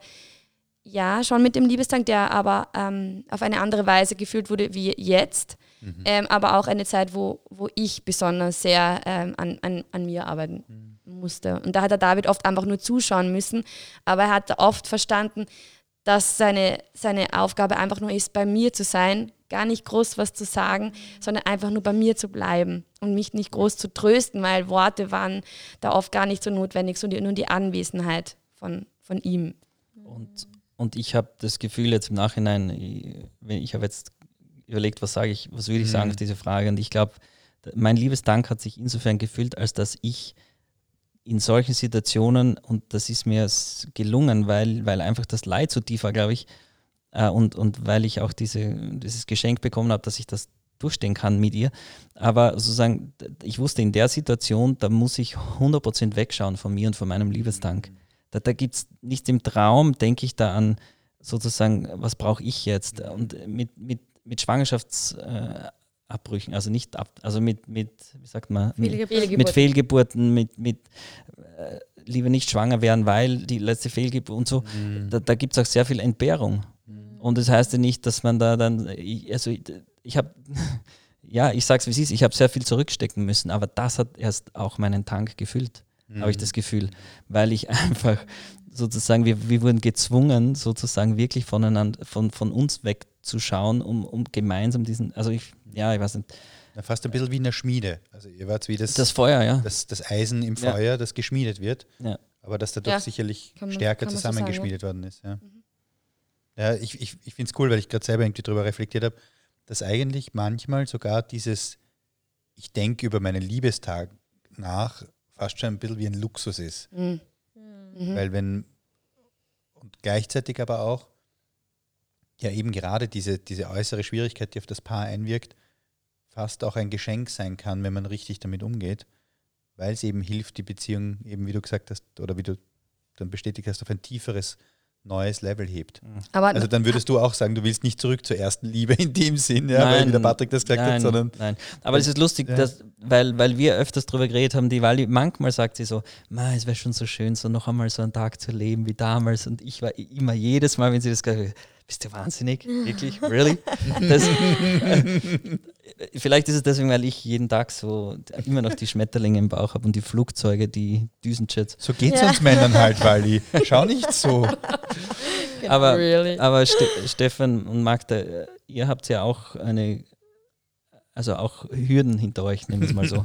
ja, schon mit dem Liebestank, der aber ähm, auf eine andere Weise gefühlt wurde wie jetzt. Ähm, aber auch eine Zeit, wo, wo ich besonders sehr ähm, an, an, an mir arbeiten musste. Und da hat der David oft einfach nur zuschauen müssen, aber er hat oft verstanden, dass seine, seine Aufgabe einfach nur ist, bei mir zu sein, gar nicht groß was zu sagen, sondern einfach nur bei mir zu bleiben und mich nicht groß zu trösten, weil Worte waren da oft gar nicht so notwendig, sondern nur die Anwesenheit von, von ihm. Und, und ich habe das Gefühl jetzt im Nachhinein, ich, wenn- ich habe jetzt überlegt, was sage ich, was würde ich sagen auf diese Frage. Und ich glaube, mein Liebesdank hat sich insofern gefüllt, als dass ich in solchen Situationen, und das ist mir gelungen, weil, weil einfach das Leid so tief war, glaube ich, äh, und, und weil ich auch diese, dieses Geschenk bekommen habe, dass ich das durchstehen kann mit ihr. Aber sozusagen, ich wusste in der Situation, da muss ich 100% wegschauen von mir und von meinem Liebesdank. Da, da gibt es nicht im Traum, denke ich da an sozusagen, was brauche ich jetzt? Und mit, mit, mit Schwangerschaftsabbrüchen, äh, Abbrüchen, also nicht ab, also mit, mit, wie sagt man, mit, Fehlgeburt. mit Fehlgeburten, mit, mit äh, lieber nicht schwanger werden, weil die letzte Fehlgeburt und so, da, da gibt es auch sehr viel Entbehrung. Und das heißt ja nicht, dass man da dann, ich- also ich, ich habe, ja, ich sag's wie es ist, ich habe sehr viel zurückstecken müssen, aber das hat erst auch meinen Tank gefüllt, habe ich das Gefühl, weil ich einfach sozusagen, wir, wir wurden gezwungen, sozusagen wirklich voneinander, von, von uns wegzuschauen, um, um gemeinsam diesen, also ich, ja, ich weiß nicht, Na, fast ein bisschen wie in der Schmiede. Also ihr wart wie das, das Feuer, ja. das, das Eisen im Ja. Feuer, das geschmiedet wird, ja. aber das dadurch Ja, sicherlich man- stärker man so sagen, zusammengeschmiedet worden ist. Ja, ja ich, ich, ich finde es cool, weil ich gerade selber irgendwie darüber reflektiert habe, dass eigentlich manchmal sogar dieses, ich denke über meinen Liebestag nach, fast schon ein bisschen wie ein Luxus ist. Mhm. Mhm. Weil wenn, und gleichzeitig aber auch, ja eben gerade diese, diese äußere Schwierigkeit, die auf das Paar einwirkt, fast auch ein Geschenk sein kann, wenn man richtig damit umgeht, weil es eben hilft, die Beziehung eben, wie du gesagt hast, oder wie du dann bestätigt hast, auf ein tieferes, neues Level hebt. Aber Also dann würdest du auch sagen, du willst nicht zurück zur ersten Liebe in dem Sinn, ja, weil wie der Patrick das gesagt nein, hat, sondern Nein, aber es ist lustig, Ja. dass, weil, weil wir öfters darüber geredet haben, die Wally, manchmal sagt sie so, "Ma, es wäre schon so schön, so noch einmal so einen Tag zu leben wie damals. Und ich war immer jedes Mal, wenn sie das gesagt hat, bist du wahnsinnig? Wirklich? Really? Das, vielleicht ist es deswegen, weil ich jeden Tag so immer noch die Schmetterlinge im Bauch habe und die Flugzeuge, die Düsenjets. so geht es uns Männern halt, Wally. Schau nicht so. Aber, Really? aber Ste Stefan und Magda, äh, ihr habt ja auch eine, also auch Hürden hinter euch, nehmen wir es mal so.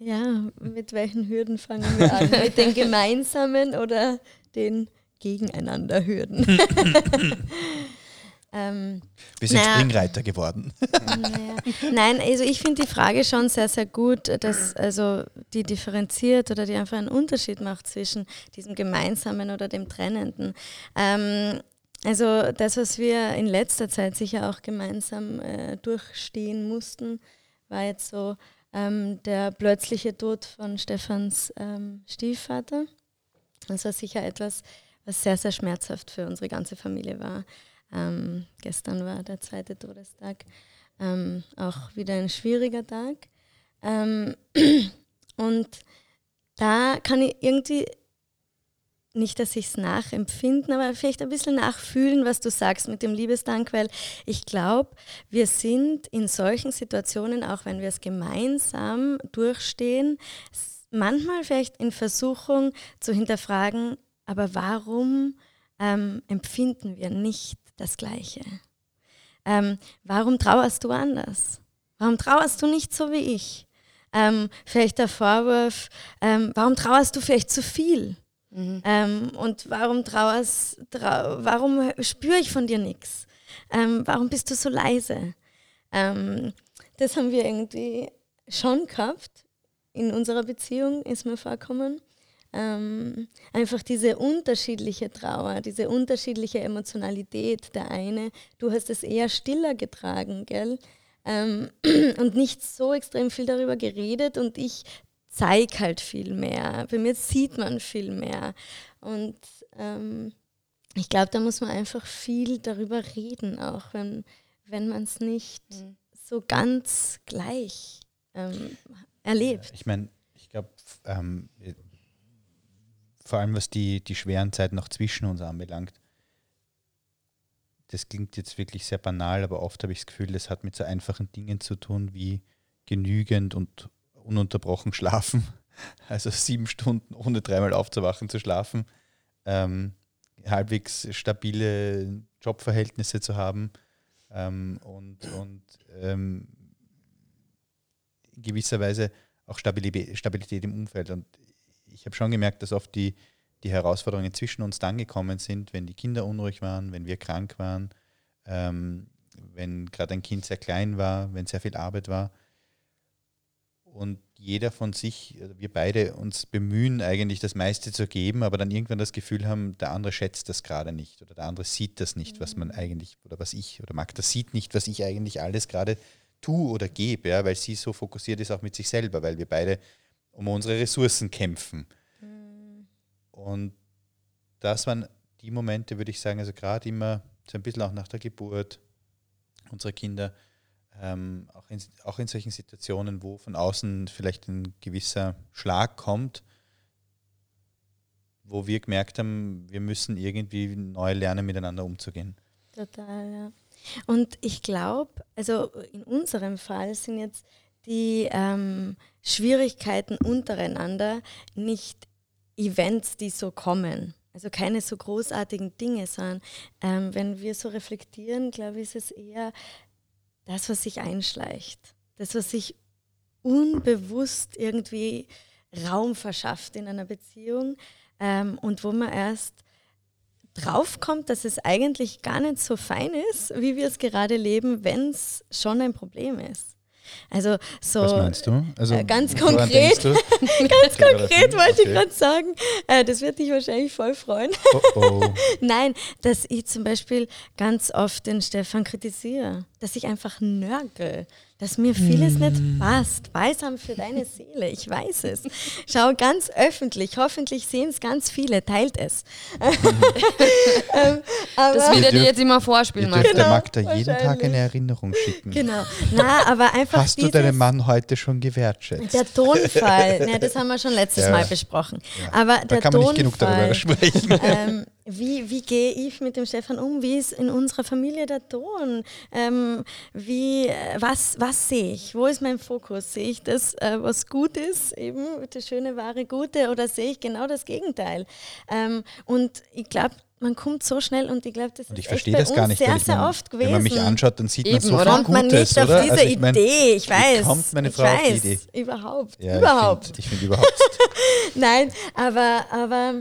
Ja, mit welchen Hürden fangen wir an? mit den gemeinsamen oder den gegeneinander Hürden. ähm, Wir sind naja. Springreiter geworden. naja. Nein, also ich finde die Frage schon sehr, sehr gut, dass also die differenziert oder die einfach einen Unterschied macht zwischen diesem Gemeinsamen oder dem Trennenden. Ähm, also das, was wir in letzter Zeit sicher auch gemeinsam äh, durchstehen mussten, war jetzt so ähm, der plötzliche Tod von Stefans ähm, Stiefvater. Das war sicher etwas, was sehr, sehr schmerzhaft für unsere ganze Familie war. Ähm, gestern war der zweite Todestag. Ähm, auch wieder ein schwieriger Tag. Ähm, und da kann ich irgendwie nicht, dass ich es nachempfinden, aber vielleicht ein bisschen nachfühlen, was du sagst mit dem Liebesdank, weil ich glaube, wir sind in solchen Situationen, auch wenn wir es gemeinsam durchstehen, manchmal vielleicht in Versuchung zu hinterfragen, aber warum ähm, empfinden wir nicht das Gleiche? Ähm, warum trauerst du anders? Warum trauerst du nicht so wie ich? Ähm, vielleicht der Vorwurf, ähm, warum trauerst du vielleicht zu viel? Mhm. Ähm, und warum trauerst, trau warum spüre ich von dir nichts? Ähm, warum bist du so leise? Das haben wir irgendwie schon gehabt. In unserer Beziehung ist mir vorkommen. Ähm, einfach diese unterschiedliche Trauer, diese unterschiedliche Emotionalität. Der eine, du hast es eher stiller getragen, gell? Ähm, und nicht so extrem viel darüber geredet und ich zeige halt viel mehr. Bei mir sieht man viel mehr. Und ähm, ich glaube, da muss man einfach viel darüber reden, auch wenn, wenn man es nicht mhm. so ganz gleich ähm, erlebt. Ich meine, ich glaube, ähm, vor allem was die, die schweren Zeiten noch zwischen uns anbelangt, das klingt jetzt wirklich sehr banal, aber oft habe ich das Gefühl, das hat mit so einfachen Dingen zu tun wie genügend und ununterbrochen schlafen. Also sieben Stunden ohne dreimal aufzuwachen zu schlafen, ähm, halbwegs stabile Jobverhältnisse zu haben ähm, und, und ähm, in gewisser Weise auch Stabilität, Stabilität im Umfeld. Und ich habe schon gemerkt, dass oft die, die Herausforderungen zwischen uns dann gekommen sind, wenn die Kinder unruhig waren, wenn wir krank waren, ähm, wenn gerade ein Kind sehr klein war, wenn sehr viel Arbeit war und jeder von sich, also wir beide uns bemühen, eigentlich das meiste zu geben, aber dann irgendwann das Gefühl haben, der andere schätzt das gerade nicht oder der andere sieht das nicht, was man mhm. eigentlich, oder was ich, oder Magda sieht nicht, was ich eigentlich alles gerade tue oder gebe, ja, weil sie so fokussiert ist auch mit sich selber, weil wir beide um unsere Ressourcen kämpfen. Mhm. Und das waren die Momente, würde ich sagen, also gerade immer so ein bisschen auch nach der Geburt unserer Kinder, ähm, auch, in, auch in solchen Situationen, wo von außen vielleicht ein gewisser Schlag kommt, wo wir gemerkt haben, wir müssen irgendwie neu lernen, miteinander umzugehen. Total, ja. Und ich glaube, also in unserem Fall sind jetzt die ähm, Schwierigkeiten untereinander nicht Events, die so kommen. Also keine so großartigen Dinge, sondern ähm, wenn wir so reflektieren, glaube ich, ist es eher das, was sich einschleicht, das, was sich unbewusst irgendwie Raum verschafft in einer Beziehung ähm, und wo man erst draufkommt, dass es eigentlich gar nicht so fein ist, wie wir es gerade leben, wenn es schon ein Problem ist. Also so Was meinst du? Also, äh, ganz konkret, ganz konkret wollte ich gerade sagen, äh, das wird dich wahrscheinlich voll freuen. Oh oh. Nein, dass ich zum Beispiel ganz oft den Stefan kritisiere, dass ich einfach nörgel dass mir vieles mm. nicht passt. Balsam für deine Seele, ich weiß es. Schau ganz öffentlich, hoffentlich sehen es ganz viele, teilt es. ähm, das wird er dir jetzt immer vorspielen. Ihr genau, Magda jeden Tag eine Erinnerung schicken. Genau, na, aber einfach Hast du deinen Mann heute schon gewertschätzt? Der Tonfall, na, das haben wir schon letztes ja. Mal besprochen. Ja. Aber da der kann man nicht genug darüber sprechen. Ähm, wie, wie gehe ich mit dem Stefan um? Wie ist in unserer Familie der Ton? Ähm, wie, was, was sehe ich? Wo ist mein Fokus? Sehe ich das, äh, was gut ist, eben das schöne, wahre, gute, oder sehe ich genau das Gegenteil? Ähm, und ich glaube, man kommt so schnell und ich glaube, das Und ist ich bei das gar uns nicht. sehr, sehr oft gewesen. Wenn man mich anschaut, dann sieht man Eben, so oder? viel kommt man Gutes, nicht auf oder? diese Also ich mein, Idee, ich weiß. kommt meine ich Frau auf die weiß, Idee? Überhaupt, Ja, überhaupt. Ich finde ich find überhaupt. Nein, aber, aber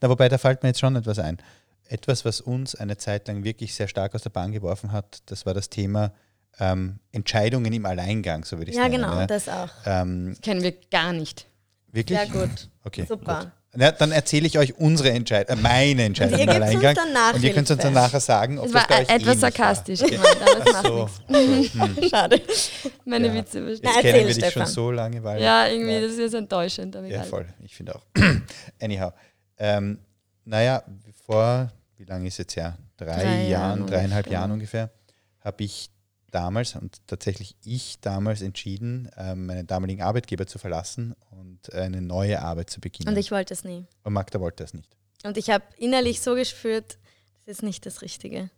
Na, wobei, da fällt mir jetzt schon etwas ein. Etwas, was uns eine Zeit lang wirklich sehr stark aus der Bahn geworfen hat, das war das Thema ähm, Entscheidungen im Alleingang, so würde ich ja sagen. genau, das auch. Ähm, Kennen wir gar nicht. wirklich? Sehr gut. Okay, Super. Gut. Na, dann erzähle ich euch unsere Entscheidung, äh, meine Entscheidung im Alleingang. und ihr könnt uns dann nachher sagen, ob Es das war bei äh, euch etwas sarkastisch War. gemeint, aber das Ach macht so, nichts. so. Hm. Schade. Meine Ja. Witze Jetzt überstehen. Na, kennen wir dich schon so lange, weil Ja, irgendwie, das ist jetzt enttäuschend. Ja, egal. voll. Ich finde auch. Anyhow. Ähm, naja, vor, wie lange ist jetzt her? Drei, Drei Jahren, Jahren dreieinhalb. Jahren ungefähr, habe ich damals und tatsächlich ich damals entschieden, ähm, meinen damaligen Arbeitgeber zu verlassen und eine neue Arbeit zu beginnen. Und ich wollte es nie. und Magda wollte das nicht. Und ich habe innerlich so gespürt, das ist nicht das Richtige.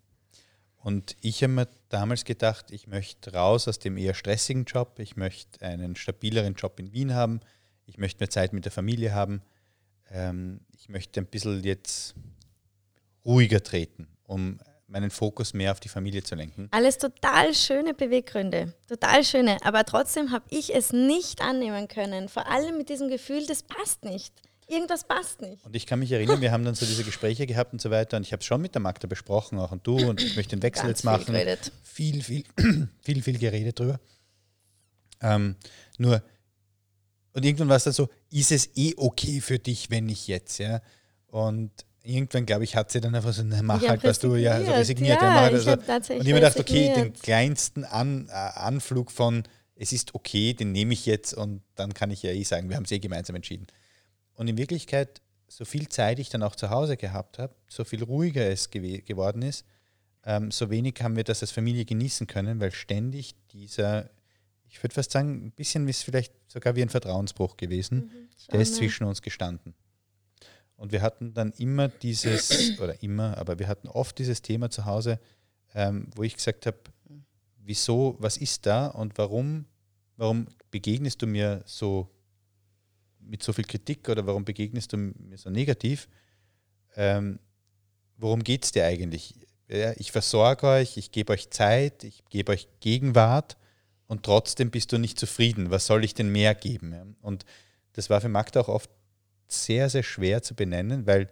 Und ich habe mir damals gedacht, ich möchte raus aus dem eher stressigen Job, ich möchte einen stabileren Job in Wien haben, ich möchte mehr Zeit mit der Familie haben, ähm, ich möchte ein bisschen jetzt ruhiger treten, um meinen Fokus mehr auf die Familie zu lenken. Alles total schöne Beweggründe, total schöne. Aber trotzdem habe ich es nicht annehmen können. Vor allem mit diesem Gefühl, das passt nicht. Irgendwas passt nicht. Und ich kann mich erinnern, wir haben dann so diese Gespräche gehabt und so weiter und ich habe es schon mit der Magda besprochen, auch und du und ich möchte den Wechsel jetzt machen. viel geredet. Viel, viel, viel, viel geredet drüber. Ähm, nur, und irgendwann war es dann so, ist es eh okay für dich, wenn ich jetzt, ja? Und irgendwann, glaube ich, hat sie dann einfach so, na, mach Ich halt, was du, ja, so resigniert. Ja, mach halt, ich also. tatsächlich Und ich mir gedacht, okay, den kleinsten An, äh, Anflug von, es ist okay, den nehme ich jetzt und dann kann ich ja eh sagen, wir haben es eh gemeinsam entschieden. Und in Wirklichkeit, so viel Zeit ich dann auch zu Hause gehabt habe, so viel ruhiger es gewe- geworden ist, ähm, so wenig haben wir das als Familie genießen können, weil ständig dieser, ich würde fast sagen, ein bisschen ist vielleicht sogar wie ein Vertrauensbruch gewesen, der ist ja. zwischen uns gestanden. Und wir hatten dann immer dieses, oder immer, aber wir hatten oft dieses Thema zu Hause, ähm, wo ich gesagt habe, wieso, was ist da und warum, warum begegnest du mir so mit so viel Kritik oder warum begegnest du mir so negativ? Ähm, worum geht es dir eigentlich? Ja, ich versorge euch, ich gebe euch Zeit, ich gebe euch Gegenwart und trotzdem bist du nicht zufrieden. Was soll ich denn mehr geben? Und das war für Magda auch oft sehr, sehr schwer zu benennen, weil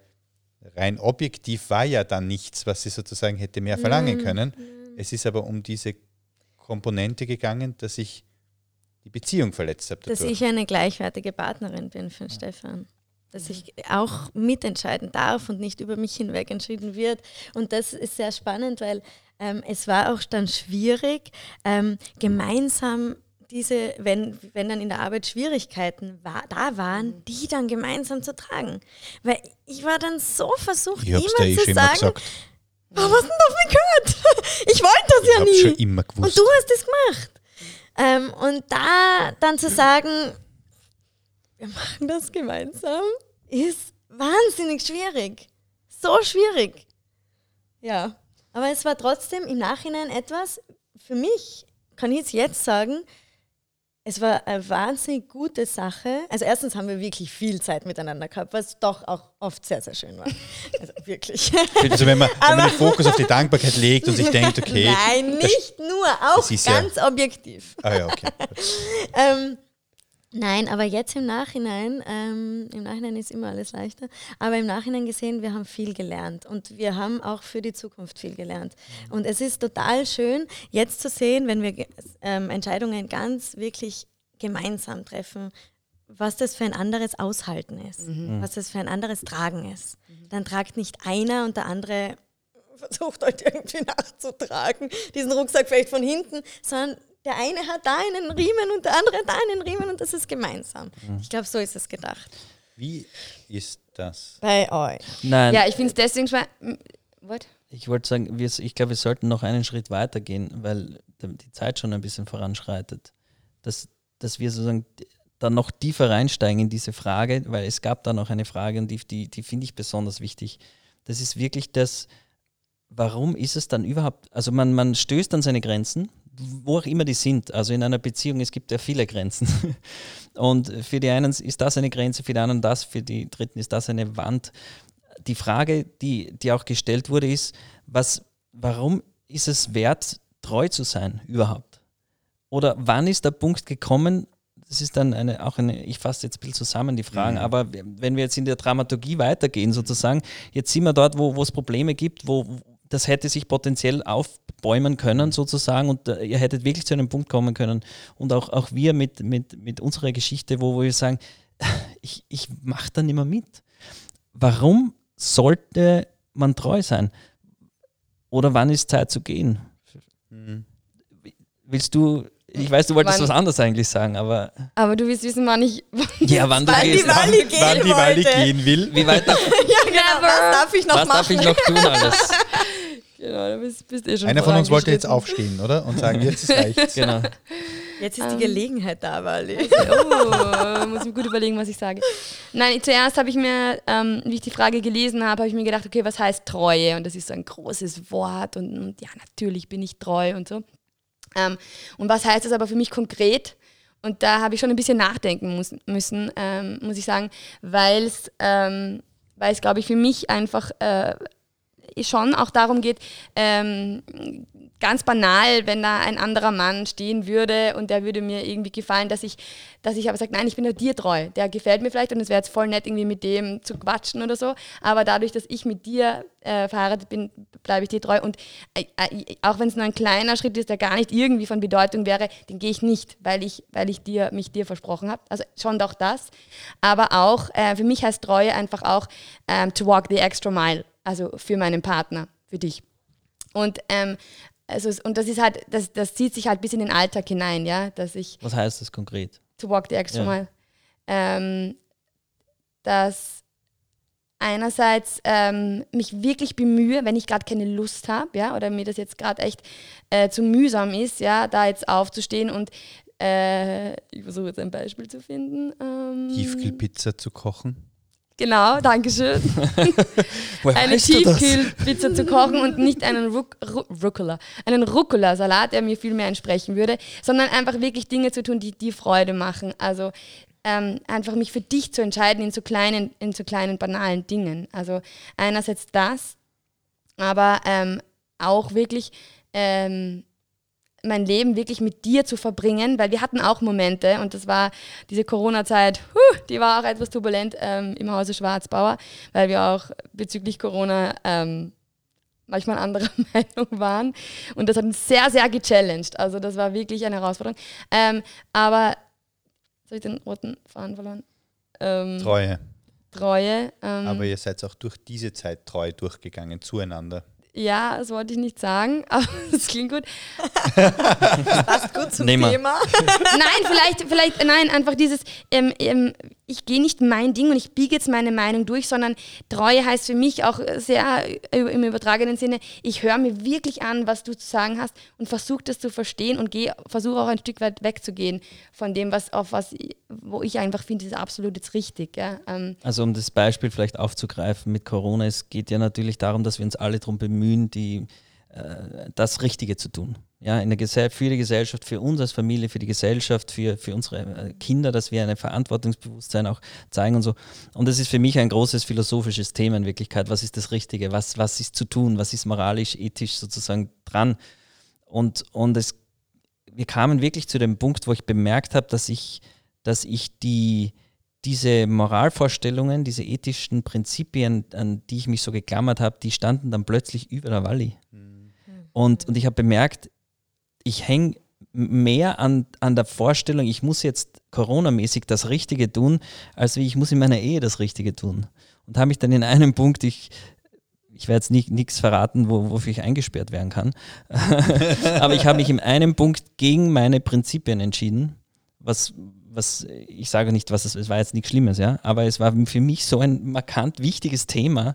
rein objektiv war ja dann nichts, was sie sozusagen hätte mehr verlangen können. Es ist aber um diese Komponente gegangen, dass ich die Beziehung verletzt habe. Dass dadurch. ich eine gleichwertige Partnerin bin für den Stefan. Dass ich auch mitentscheiden darf und nicht über mich hinweg entschieden wird. Und das ist sehr spannend, weil ähm, es war auch dann schwierig, ähm, gemeinsam diese, wenn, wenn dann in der Arbeit Schwierigkeiten war, da waren, die dann gemeinsam zu tragen. Weil ich war dann so versucht, ich immer eh zu sagen, gesagt. hast du denn auf mich gehört? Ich wollte das Ich ja nie. schon immer gewusst. Und du hast es gemacht. Ähm, und da dann zu sagen, wir machen das gemeinsam, ist wahnsinnig schwierig. So schwierig. Ja. Aber es war trotzdem im Nachhinein etwas, für mich, kann ich es jetzt sagen, es war eine wahnsinnig gute Sache. Also erstens haben wir wirklich viel Zeit miteinander gehabt, was doch auch oft sehr, sehr schön war. Also wirklich. Also wenn man, wenn man den Fokus auf die Dankbarkeit legt und sich denkt, okay. Nein, nicht nur, auch ist ja- ganz objektiv. Ah ja, okay. Ähm, nein, aber jetzt im Nachhinein, ähm, im Nachhinein ist immer alles leichter, aber im Nachhinein gesehen, wir haben viel gelernt und wir haben auch für die Zukunft viel gelernt. Und es ist total schön, jetzt zu sehen, wenn wir ähm, Entscheidungen ganz wirklich gemeinsam treffen, was das für ein anderes Aushalten ist, was das für ein anderes Tragen ist. Dann tragt nicht einer und der andere versucht euch irgendwie nachzutragen, diesen Rucksack vielleicht von hinten, sondern der eine hat da einen Riemen und der andere hat da einen Riemen und das ist gemeinsam. Ich glaube, so ist es gedacht. Wie ist das? Bei euch. Nein, Ja, ich finde es deswegen schwer. What? ich wollte sagen, wir, ich glaube, wir sollten noch einen Schritt weiter gehen, weil die Zeit schon ein bisschen voranschreitet. Dass, dass wir sozusagen dann noch tiefer reinsteigen in diese Frage, weil es gab da noch eine Frage und die, die, die finde ich besonders wichtig. Das ist wirklich das, warum ist es dann überhaupt, also man, man stößt an seine Grenzen, wo auch immer die sind. Also in einer Beziehung, es gibt ja viele Grenzen. Und für die einen ist das eine Grenze, für die anderen das, für die dritten ist das eine Wand. die Frage, die, die auch gestellt wurde, ist, was, warum ist es wert, treu zu sein überhaupt? Oder wann ist der Punkt gekommen, das ist dann eine, auch eine, ich fasse jetzt ein bisschen zusammen die Fragen, mhm. aber wenn wir jetzt in der Dramaturgie weitergehen sozusagen, jetzt sind wir dort, wo, wo es Probleme gibt, wo das hätte sich potenziell aufbäumen können sozusagen und äh, ihr hättet wirklich zu einem Punkt kommen können und auch, auch wir mit, mit, mit unserer Geschichte, wo, wo wir sagen, ich, ich mache da nicht mehr mit. Warum sollte man treu sein? Oder wann ist Zeit zu gehen? Mhm. Willst du ich weiß, du wolltest wann, was anderes eigentlich sagen, aber. Aber du willst wissen, wann ich. ja, wann du gehst. Die Walli gehen wann die Walli gehen will. Wie weit darf, ja, genau. Was darf ich noch was machen? darf ich noch tun alles? Genau, du bist, bist eh schon Einer von uns wollte jetzt aufstehen, oder? Und sagen, jetzt reicht's. genau. Jetzt ist die ähm. Gelegenheit da, Walli. oh, muss mir gut überlegen, was ich sage. Nein, zuerst habe ich mir, ähm, wie ich die Frage gelesen habe, habe ich mir gedacht, okay, was heißt Treue? Und das ist so ein großes Wort und, und ja, natürlich bin ich treu und so. Ähm, und was heißt das aber für mich konkret? Und da habe ich schon ein bisschen nachdenken muss, müssen, ähm, muss ich sagen, weil es, ähm, glaube ich, für mich einfach äh, schon auch darum geht, ähm, ganz banal, wenn da ein anderer Mann stehen würde und der würde mir irgendwie gefallen, dass ich, dass ich aber sage, nein, ich bin nur dir treu. Der gefällt mir vielleicht und es wäre jetzt voll nett, irgendwie mit dem zu quatschen oder so. Aber dadurch, dass ich mit dir äh, verheiratet bin, bleibe ich dir treu. Und äh, äh, auch wenn es nur ein kleiner Schritt ist, der gar nicht irgendwie von Bedeutung wäre, den gehe ich nicht, weil ich, weil ich dir, mich dir versprochen habe. Also schon doch das. Aber auch, äh, für mich heißt Treue einfach auch ähm, to walk the extra mile. Also für meinen Partner, für dich. Und ähm, also, und das ist halt, das, das zieht sich halt bis in den Alltag hinein, ja, dass ich. Was heißt das konkret? To walk the extra ja. mile. Ähm, dass einerseits ähm, mich wirklich bemühe, wenn ich gerade keine Lust habe, ja, oder mir das jetzt gerade echt äh, zu mühsam ist, ja, da jetzt aufzustehen und äh, ich versuche jetzt ein Beispiel zu finden. Ähm, Tiefkühlpizza zu kochen. Genau, danke schön. eine Tiefkühlpizza zu kochen und nicht einen Ruc Rucola, einen Rucola-Salat, der mir viel mehr entsprechen würde, sondern einfach wirklich Dinge zu tun, die dir Freude machen. Also ähm, einfach mich für dich zu entscheiden in so kleinen, in so kleinen banalen Dingen. Also einerseits das, aber ähm, auch wirklich ähm, mein Leben wirklich mit dir zu verbringen, weil wir hatten auch Momente und das war diese Corona-Zeit, die war auch etwas turbulent ähm, im Hause Schwarzbauer, weil wir auch bezüglich Corona ähm, manchmal anderer Meinung waren und das hat uns sehr, sehr gechallenged. Also das war wirklich eine Herausforderung. Ähm, aber, jetzt habe ich den roten Faden verloren? Ähm, Treue. Treue. Ähm, aber ihr seid auch durch diese Zeit treu durchgegangen zueinander. Ja, das wollte ich nicht sagen, aber das klingt gut. Passt gut zum Thema. nein, vielleicht, vielleicht, nein, einfach dieses, ähm, ähm, ich gehe nicht mein Ding und ich biege jetzt meine Meinung durch, sondern Treue heißt für mich auch sehr im übertragenen Sinne, ich höre mir wirklich an, was du zu sagen hast und versuche das zu verstehen und versuche auch ein Stück weit wegzugehen von dem, was auf was, wo ich einfach finde, ist absolut jetzt richtig. Ja. Ähm also um das Beispiel vielleicht aufzugreifen mit Corona, es geht ja natürlich darum, dass wir uns alle darum bemühen, die, äh, das Richtige zu tun ja, in der Gesell für die Gesellschaft, für uns als Familie, für die Gesellschaft, für, für unsere äh, Kinder, dass wir ein Verantwortungsbewusstsein auch zeigen und so. Und das ist für mich ein großes philosophisches Thema in Wirklichkeit. Was ist das Richtige? Was, was ist zu tun? Was ist moralisch, ethisch sozusagen dran? Und, und es, wir kamen wirklich zu dem Punkt, wo ich bemerkt habe, dass ich, dass ich die, diese Moralvorstellungen, diese ethischen Prinzipien, an die ich mich so geklammert habe, die standen dann plötzlich über der Walli. Mhm. Und, und ich habe bemerkt, ich hänge mehr an, an der Vorstellung, ich muss jetzt coronamäßig das Richtige tun, als wie ich muss in meiner Ehe das Richtige tun. Und habe mich dann in einem Punkt, ich, ich werde jetzt nichts verraten, wo, wofür ich eingesperrt werden kann, aber ich habe mich in einem Punkt gegen meine Prinzipien entschieden, was, was ich sage nicht, was es, es war jetzt nichts Schlimmes, ja, aber es war für mich so ein markant wichtiges Thema,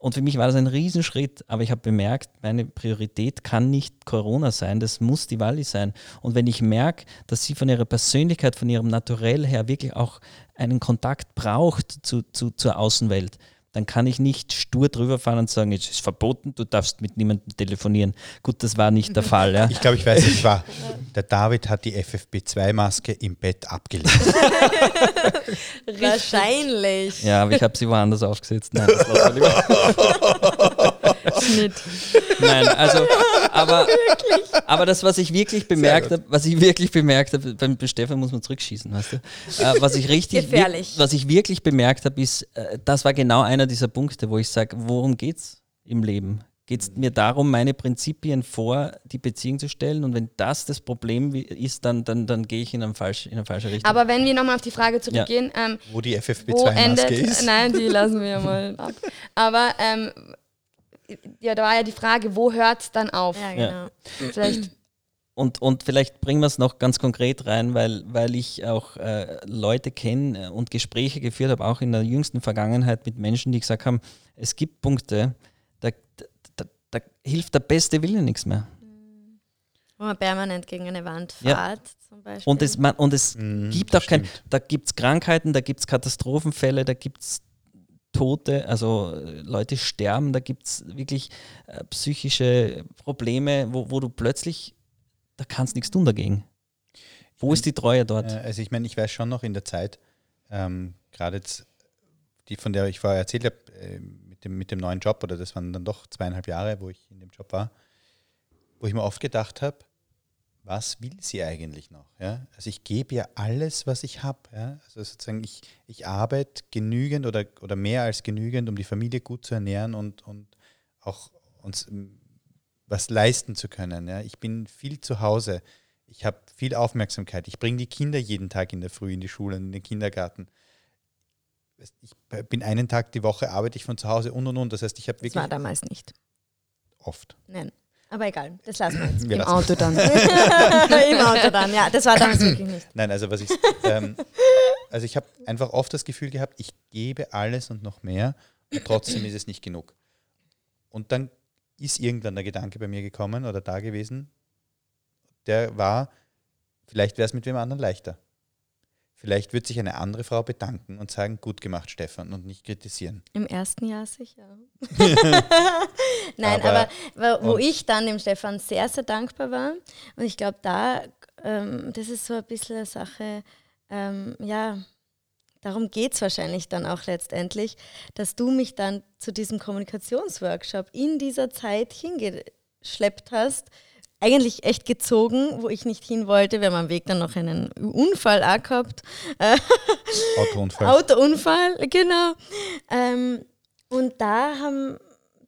und für mich war das ein Riesenschritt, aber ich habe bemerkt, meine Priorität kann nicht Corona sein, das muss die Walli sein. Und wenn ich merke, dass sie von ihrer Persönlichkeit, von ihrem Naturell her wirklich auch einen Kontakt braucht zu, zu, zur Außenwelt, dann kann ich nicht stur drüber fahren und sagen, es ist verboten, du darfst mit niemandem telefonieren. Gut, das war nicht der Fall. Ja. Ich glaube, ich weiß, es war. Der David hat die FFP2-Maske im Bett abgelegt. Wahrscheinlich. Ja, aber ich habe sie woanders aufgesetzt. Nein, das lieber. Schnitt. Nein, also, aber, aber das, was ich wirklich bemerkt habe, was ich wirklich bemerkt habe, beim Stefan muss man zurückschießen, weißt du? Äh, was ich richtig, Gefährlich. was ich wirklich bemerkt habe, ist, äh, das war genau einer dieser Punkte, wo ich sage, worum geht's im Leben? Geht es mir darum, meine Prinzipien vor die Beziehung zu stellen? Und wenn das das Problem ist, dann, dann, dann gehe ich in eine falsche, in eine falsche Richtung. Aber wenn wir nochmal auf die Frage zurückgehen, ähm, Wo die wo FFP2-Maske endet, ist. nein, die lassen wir mal ab. Aber ähm, ja, da war ja die Frage, wo hört es dann auf? Ja, Ja. genau. Vielleicht, Und, und vielleicht bringen wir es noch ganz konkret rein, weil, weil ich auch äh, Leute kenne und Gespräche geführt habe, auch in der jüngsten Vergangenheit mit Menschen, die gesagt haben, es gibt Punkte, da, da, da hilft der beste Wille nichts mehr. Wo man permanent gegen eine Wand Ja. fährt, zum Beispiel. Und es, man, und es Mm, gibt auch kein, stimmt. da gibt es Krankheiten, da gibt es Katastrophenfälle, da gibt es Tote, also äh, Leute sterben, da gibt es wirklich äh, psychische Probleme, wo, wo du plötzlich, da kannst nichts tun dagegen. Wo ist die Treue dort? Äh, Also ich meine, ich weiß schon noch in der Zeit, ähm, gerade jetzt, die von der ich vorher erzählt habe, äh, mit, dem, mit dem neuen Job, oder das waren dann doch zweieinhalb Jahre, wo ich in dem Job war, wo ich mir oft gedacht habe, was will sie eigentlich noch? Ja? Also ich gebe ja alles, was ich habe. Ja? Also sozusagen, ich, ich arbeite genügend oder, oder mehr als genügend, um die Familie gut zu ernähren und, und auch uns ähm, was leisten zu können. Ja? Ich bin viel zu Hause. Ich habe viel Aufmerksamkeit. Ich bringe die Kinder jeden Tag in der Früh in die Schule, in den Kindergarten. Ich bin einen Tag die Woche, arbeite ich von zu Hause und und und. Das heißt, ich habe das wirklich war damals nicht. oft. Nein. Aber egal, das lassen wir jetzt. Wir im lassen- Auto dann. Im Auto dann, ja. Das war damals wirklich nicht. Nein, also was ich, ähm, also ich habe einfach oft das Gefühl gehabt, ich gebe alles und noch mehr und trotzdem ist es nicht genug. Und dann ist irgendwann der Gedanke bei mir gekommen oder da gewesen, der war, vielleicht wäre es mit wem anderen leichter. Vielleicht wird sich eine andere Frau bedanken und sagen, gut gemacht, Stefan, und nicht kritisieren. Im ersten Jahr sicher. Nein, aber, Aber- wo ich dann dem Stefan sehr, sehr dankbar war. Und ich glaube, da, ähm, das ist so ein bisschen eine Sache, ähm, ja, darum geht es wahrscheinlich dann auch letztendlich, dass du mich dann zu diesem Kommunikationsworkshop in dieser Zeit hingeschleppt hast. Eigentlich echt gezogen, wo ich nicht hin wollte. Wir haben am Weg dann noch einen Unfall auch gehabt. Autounfall. Autounfall, genau. Ähm, und da haben,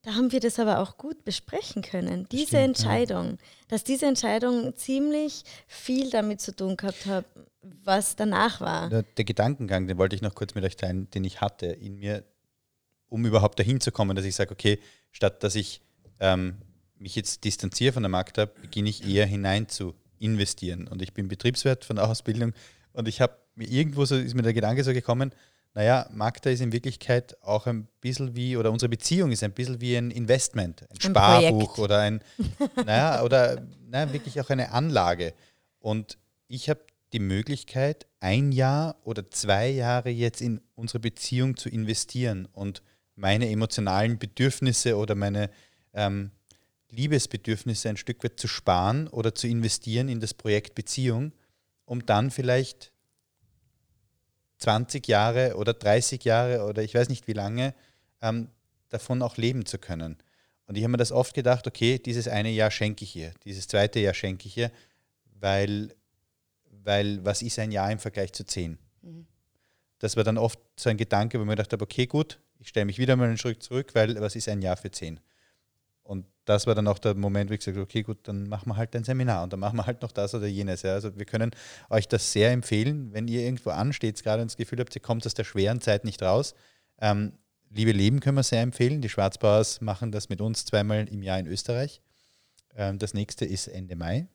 da haben wir das aber auch gut besprechen können. Diese Stimmt, ja. Entscheidung, dass diese Entscheidung ziemlich viel damit zu tun gehabt hat, was danach war. Der, der Gedankengang, den wollte ich noch kurz mit euch teilen, den ich hatte in mir, um überhaupt dahin zu kommen, dass ich sage, okay, statt dass ich ähm, mich jetzt distanziere von der Magda, beginne ich eher hinein zu investieren. Und ich bin Betriebswirt von der Ausbildung und ich habe mir irgendwo so, ist mir der Gedanke so gekommen, naja, Magda ist in Wirklichkeit auch ein bisschen wie, oder unsere Beziehung ist ein bisschen wie ein Investment, ein, Sparbuch Projekt. oder ein, naja, oder naja, wirklich auch eine Anlage. Und ich habe die Möglichkeit, ein Jahr oder zwei Jahre jetzt in unsere Beziehung zu investieren und meine emotionalen Bedürfnisse oder meine ähm, Liebesbedürfnisse ein Stück weit zu sparen oder zu investieren in das Projekt Beziehung, um dann vielleicht 20 Jahre oder 30 Jahre oder ich weiß nicht wie lange ähm, davon auch leben zu können. Und ich habe mir das oft gedacht, okay, dieses eine Jahr schenke ich ihr, dieses zweite Jahr schenke ich ihr, weil, weil was ist ein Jahr im Vergleich zu zehn? Das war dann oft so ein Gedanke, wo ich mir gedacht habe, okay, gut, ich stelle mich wieder mal einen Schritt zurück, weil was ist ein Jahr für zehn? Das war dann auch der Moment, wo ich gesagt habe, okay, gut, dann machen wir halt ein Seminar und dann machen wir halt noch das oder jenes. Ja. Also wir können euch das sehr empfehlen, wenn ihr irgendwo ansteht, gerade und das Gefühl habt, ihr kommt aus der schweren Zeit nicht raus. Ähm, Liebe Leben können wir sehr empfehlen. Die Schwarzbauers machen das mit uns zweimal im Jahr in Österreich. Ähm, das nächste ist Ende Mai.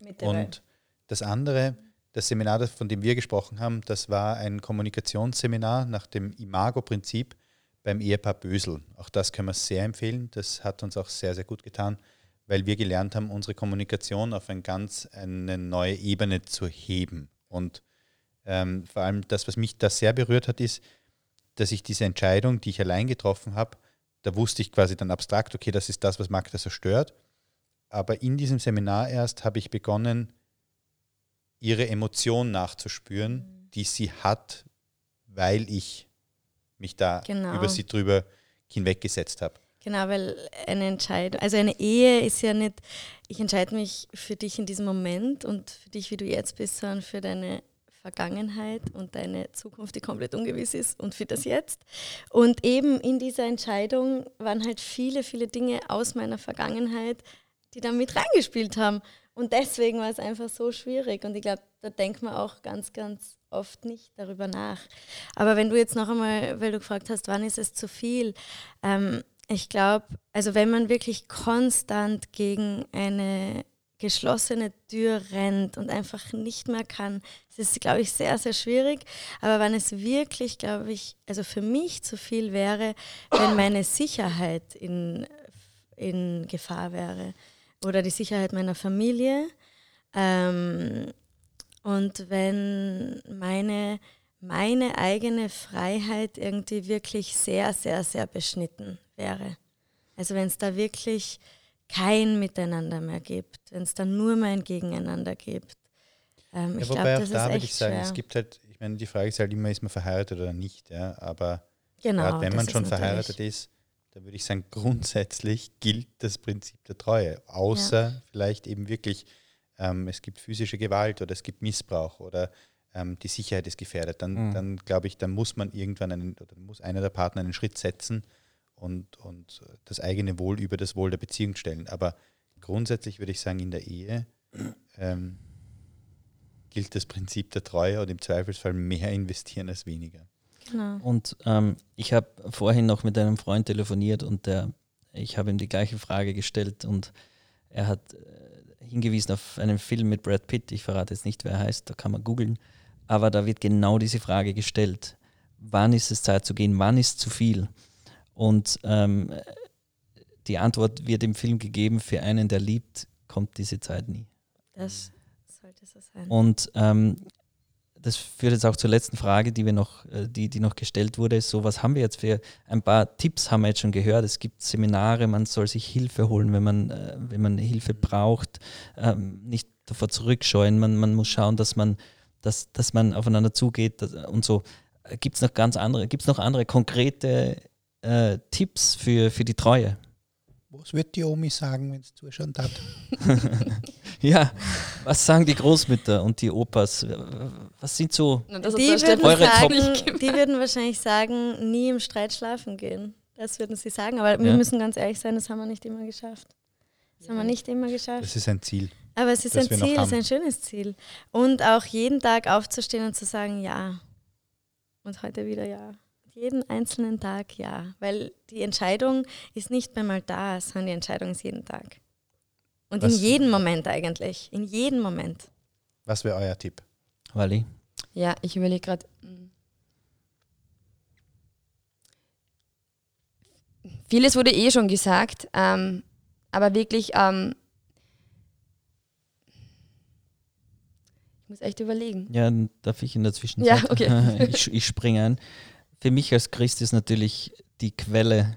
Mitte Mai. Und das andere, das Seminar, von dem wir gesprochen haben, das war ein Kommunikationsseminar nach dem Imago-Prinzip beim Ehepaar Bösel. Auch das können wir sehr empfehlen. Das hat uns auch sehr, sehr gut getan, weil wir gelernt haben, unsere Kommunikation auf ein ganz eine neue Ebene zu heben. Und ähm, vor allem das, was mich da sehr berührt hat, ist, dass ich diese Entscheidung, die ich allein getroffen habe, da wusste ich quasi dann abstrakt, okay, das ist das, was Magda zerstört. Aber in diesem Seminar erst habe ich begonnen, ihre Emotion nachzuspüren, Mhm. die sie hat, weil ich mich da Genau. über sie drüber hinweggesetzt habe. Genau, weil eine Entscheidung, also eine Ehe ist ja nicht, ich entscheide mich für dich in diesem Moment und für dich, wie du jetzt bist, sondern für deine Vergangenheit und deine Zukunft, die komplett ungewiss ist und für das Jetzt. Und eben in dieser Entscheidung waren halt viele, viele Dinge aus meiner Vergangenheit, die da mit reingespielt haben. Und deswegen war es einfach so schwierig. Und ich glaube, da denkt man auch ganz, ganz oft nicht darüber nach. Aber wenn du jetzt noch einmal, weil du gefragt hast, wann ist es zu viel? Ähm, ich glaube, also wenn man wirklich konstant gegen eine geschlossene Tür rennt und einfach nicht mehr kann, das ist, glaube ich, sehr, sehr schwierig. Aber wenn es wirklich, glaube ich, also für mich zu viel wäre, wenn meine Sicherheit in, in Gefahr wäre oder die Sicherheit meiner Familie ähm, und wenn meine, meine eigene Freiheit irgendwie wirklich sehr, sehr, sehr beschnitten wäre. Also wenn es da wirklich kein Miteinander mehr gibt, wenn es da nur mehr ein Gegeneinander gibt. Ähm, Ja, ich wobei glaube, auch das da ist würde echt ich sagen, schwer. es gibt halt, ich meine, die Frage ist halt immer, ist man verheiratet oder nicht, ja, aber genau, gerade wenn man schon verheiratet ist, da würde ich sagen, grundsätzlich gilt das Prinzip der Treue, außer vielleicht eben wirklich, ähm, es gibt physische Gewalt oder es gibt Missbrauch oder ähm, die Sicherheit ist gefährdet, dann, Mhm. dann glaube ich, dann muss man irgendwann einen, oder muss einer der Partner einen Schritt setzen und, und das eigene Wohl über das Wohl der Beziehung stellen. Aber grundsätzlich würde ich sagen, in der Ehe ähm, gilt das Prinzip der Treue und im Zweifelsfall mehr investieren als weniger. Genau. Und ähm, ich habe vorhin noch mit einem Freund telefoniert und der, ich habe ihm die gleiche Frage gestellt und er hat äh, hingewiesen auf einen Film mit Brad Pitt. Ich verrate jetzt nicht, wer er heißt, da kann man googeln. Aber da wird genau diese Frage gestellt. Wann ist es Zeit zu gehen? Wann ist zu viel? Und ähm, die Antwort wird im Film gegeben, für einen, der liebt, kommt diese Zeit nie. Das sollte so sein. Und ähm, das führt jetzt auch zur letzten Frage, die wir noch, äh, die, die noch gestellt wurde. So, was haben wir jetzt für ein paar Tipps haben wir jetzt schon gehört. Es gibt Seminare, man soll sich Hilfe holen, wenn man, äh, wenn man Hilfe braucht, ähm, nicht davor zurückscheuen. Man, man muss schauen, dass man, dass, dass man aufeinander zugeht dass, und so. Gibt es noch ganz andere, gibt es noch andere konkrete äh, Tipps für, für die Treue? Was wird die Omi sagen, wenn es zuschauen hat? Ja, was sagen die Großmütter und die Opas? Was sind so Na, die, würden Eure sagen, die würden wahrscheinlich sagen, nie im Streit schlafen gehen. Das würden sie sagen. Aber wir Ja. müssen ganz ehrlich sein, das haben wir nicht immer geschafft. Das haben wir nicht immer geschafft. Das ist ein Ziel. Aber es ist ein wir Ziel, es ist ein schönes Ziel. Und auch jeden Tag aufzustehen und zu sagen, ja. Und heute wieder ja. Jeden einzelnen Tag ja. Weil die Entscheidung ist nicht mehr mal da, sondern die Entscheidung ist jeden Tag. Und Was- in jedem Moment eigentlich. In jedem Moment. Was wäre euer Tipp? Wally? Ja, ich überlege gerade. Vieles wurde eh schon gesagt, ähm, aber wirklich, ähm, ich muss echt überlegen. Ja, dann darf ich in der Zwischenzeit? Ja, okay. ich, ich springe ein. Für mich als Christ ist natürlich die Quelle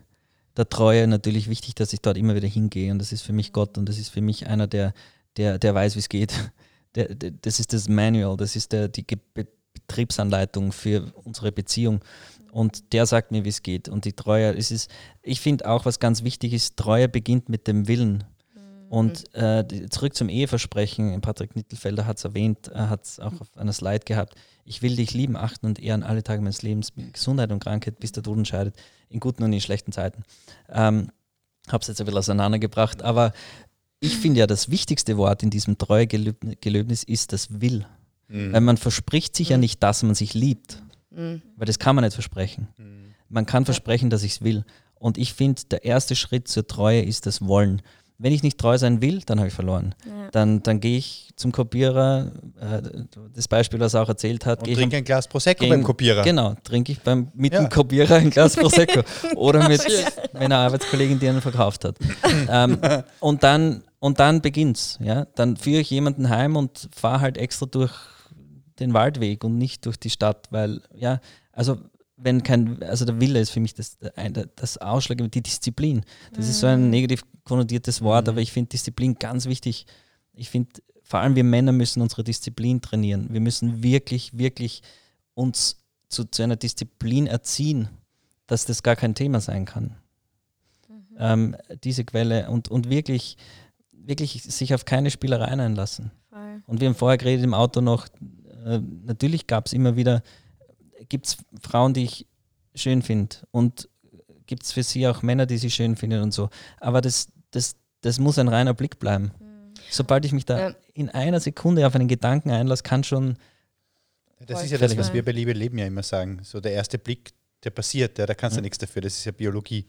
der Treue natürlich wichtig, dass ich dort immer wieder hingehe. Und das ist für mich Gott und das ist für mich einer, der, der, der weiß, wie es geht. Der, der, das ist das Manual, das ist der, die Betriebsanleitung für unsere Beziehung. Und der sagt mir, wie es geht. Und die Treue, es ist, ich finde auch, was ganz wichtig ist, Treue beginnt mit dem Willen. Und äh, die- zurück zum Eheversprechen, Patrick Nittelfelder hat es erwähnt, er hat es auch auf einer Slide gehabt. Ich will dich lieben, achten und ehren alle Tage meines Lebens, mit Gesundheit und Krankheit, bis der Tod entscheidet, in guten und in schlechten Zeiten. Ähm, habe es jetzt ein bisschen auseinandergebracht, aber ich finde ja, das wichtigste Wort in diesem Treuegelöbnis ist das Will. Weil man verspricht sich ja nicht, dass man sich liebt, Mhm. weil das kann man nicht versprechen. Man kann versprechen, dass ich es will. Und ich finde, der erste Schritt zur Treue ist das Wollen. Wenn ich nicht treu sein will, dann habe ich verloren. Ja. Dann, dann gehe ich zum Kopierer, äh, das Beispiel, was er auch erzählt hat. Und gehe ich trink am- ein Glas Prosecco gegen- beim Kopierer. Genau, trinke ich beim, mit Ja. dem Kopierer ein Glas Prosecco oder mit meiner Arbeitskollegin, die einen verkauft hat. ähm, und dann, und dann beginnt's. Ja? Dann führe ich jemanden heim und fahre halt extra durch den Waldweg und nicht durch die Stadt, weil, ja, also wenn kein, also der Wille ist für mich das, das Ausschlag, die Disziplin. Das ist so ein negativ konnotiertes Wort, Mhm. aber ich finde Disziplin ganz wichtig. Ich finde, vor allem wir Männer müssen unsere Disziplin trainieren. Wir müssen wirklich, wirklich uns zu, zu einer Disziplin erziehen, dass das gar kein Thema sein kann. Ähm, diese Quelle und, und wirklich, wirklich sich auf keine Spielereien einlassen. Voll. Und wir haben vorher geredet im Auto noch, äh, natürlich gab es immer wieder, gibt es Frauen, die ich schön finde und gibt es für sie auch Männer, die sie schön finden und so. Aber das, das, das muss ein reiner Blick bleiben. Sobald ich mich da Ja. in einer Sekunde auf einen Gedanken einlasse, kann schon, Das Voll. ist ja das, was Voll. wir bei Liebe Leben ja immer sagen. So der erste Blick, der passiert, ja, da kannst du Ja. nichts dafür, das ist ja Biologie.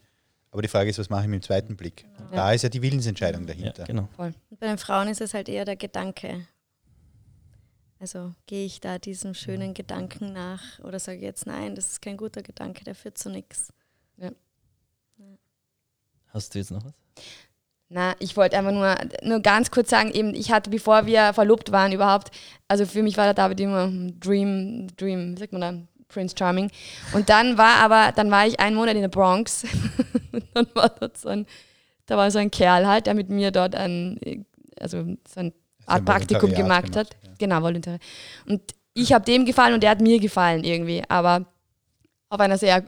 Aber die Frage ist, was mache ich mit dem zweiten Blick? Da ist ja die Willensentscheidung ja, dahinter. genau. Und bei den Frauen ist es halt eher der Gedanke. Also gehe ich da diesem schönen Gedanken nach oder sage ich jetzt nein, das ist kein guter Gedanke, der führt zu nichts. Hast du jetzt noch was? Na, ich wollte einfach nur, nur ganz kurz sagen, eben, ich hatte, bevor wir verlobt waren überhaupt, also für mich war der David immer ein Dream, Dream, wie sagt man da, Prince Charming. Und dann war aber, dann war ich einen Monat in der Bronx und dann war dort so ein, da war so ein Kerl halt, der mit mir dort ein, also so ein Art Praktikum Volontariat gemacht hat. ja. Genau, Volontariat. Und ich habe dem gefallen und der hat mir gefallen irgendwie, aber auf einer sehr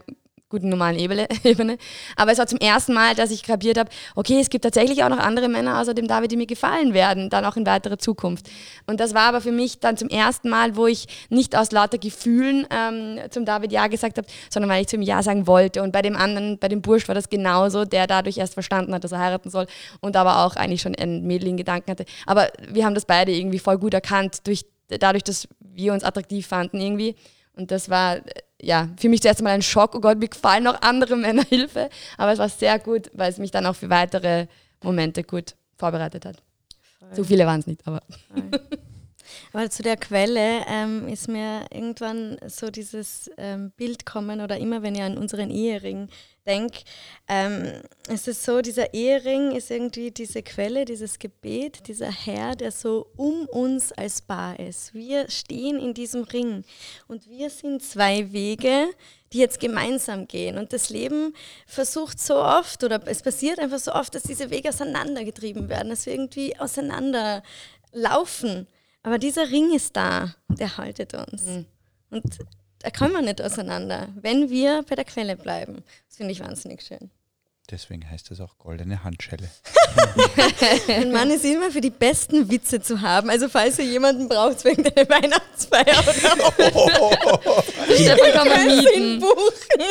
guten normalen Ebene. Aber es war zum ersten Mal, dass ich kapiert habe, okay, es gibt tatsächlich auch noch andere Männer außer dem David, die mir gefallen werden, dann auch in weiterer Zukunft. Und das war aber für mich dann zum ersten Mal, wo ich nicht aus lauter Gefühlen ähm, zum David Ja gesagt habe, sondern weil ich zu ihm Ja sagen wollte. Und bei dem anderen, bei dem Bursch war das genauso, der dadurch erst verstanden hat, dass er heiraten soll und aber auch eigentlich schon ein Mädel in Gedanken hatte. Aber wir haben das beide irgendwie voll gut erkannt, durch, dadurch, dass wir uns attraktiv fanden irgendwie. Und das war, ja, für mich zuerst mal ein Schock. Oh Gott, mir gefallen noch andere Männer Hilfe. Aber es war sehr gut, weil es mich dann auch für weitere Momente gut vorbereitet hat. So viele waren es nicht, aber. Aber zu der Quelle ähm, ist mir irgendwann so dieses ähm, Bild kommen oder immer wenn ich an unseren Ehering denke, ähm, es so, dieser Ehering ist irgendwie diese Quelle, dieses Gebet, dieser Herr, der so um uns als Paar ist. Wir stehen in diesem Ring und wir sind zwei Wege, die jetzt gemeinsam gehen. Und das Leben versucht so oft, oder es passiert einfach so oft, dass diese Wege auseinandergetrieben werden, dass wir irgendwie auseinander laufen. Aber dieser Ring ist da und er haltet uns. Und da kommen wir nicht auseinander, wenn wir bei der Quelle bleiben. Das finde ich wahnsinnig schön. Deswegen heißt das auch goldene Handschelle. Ein Mann ist immer für die besten Witze zu haben. Also falls ihr jemanden braucht wegen der Weihnachtsfeier oder Stefan kann man mieten. buchen.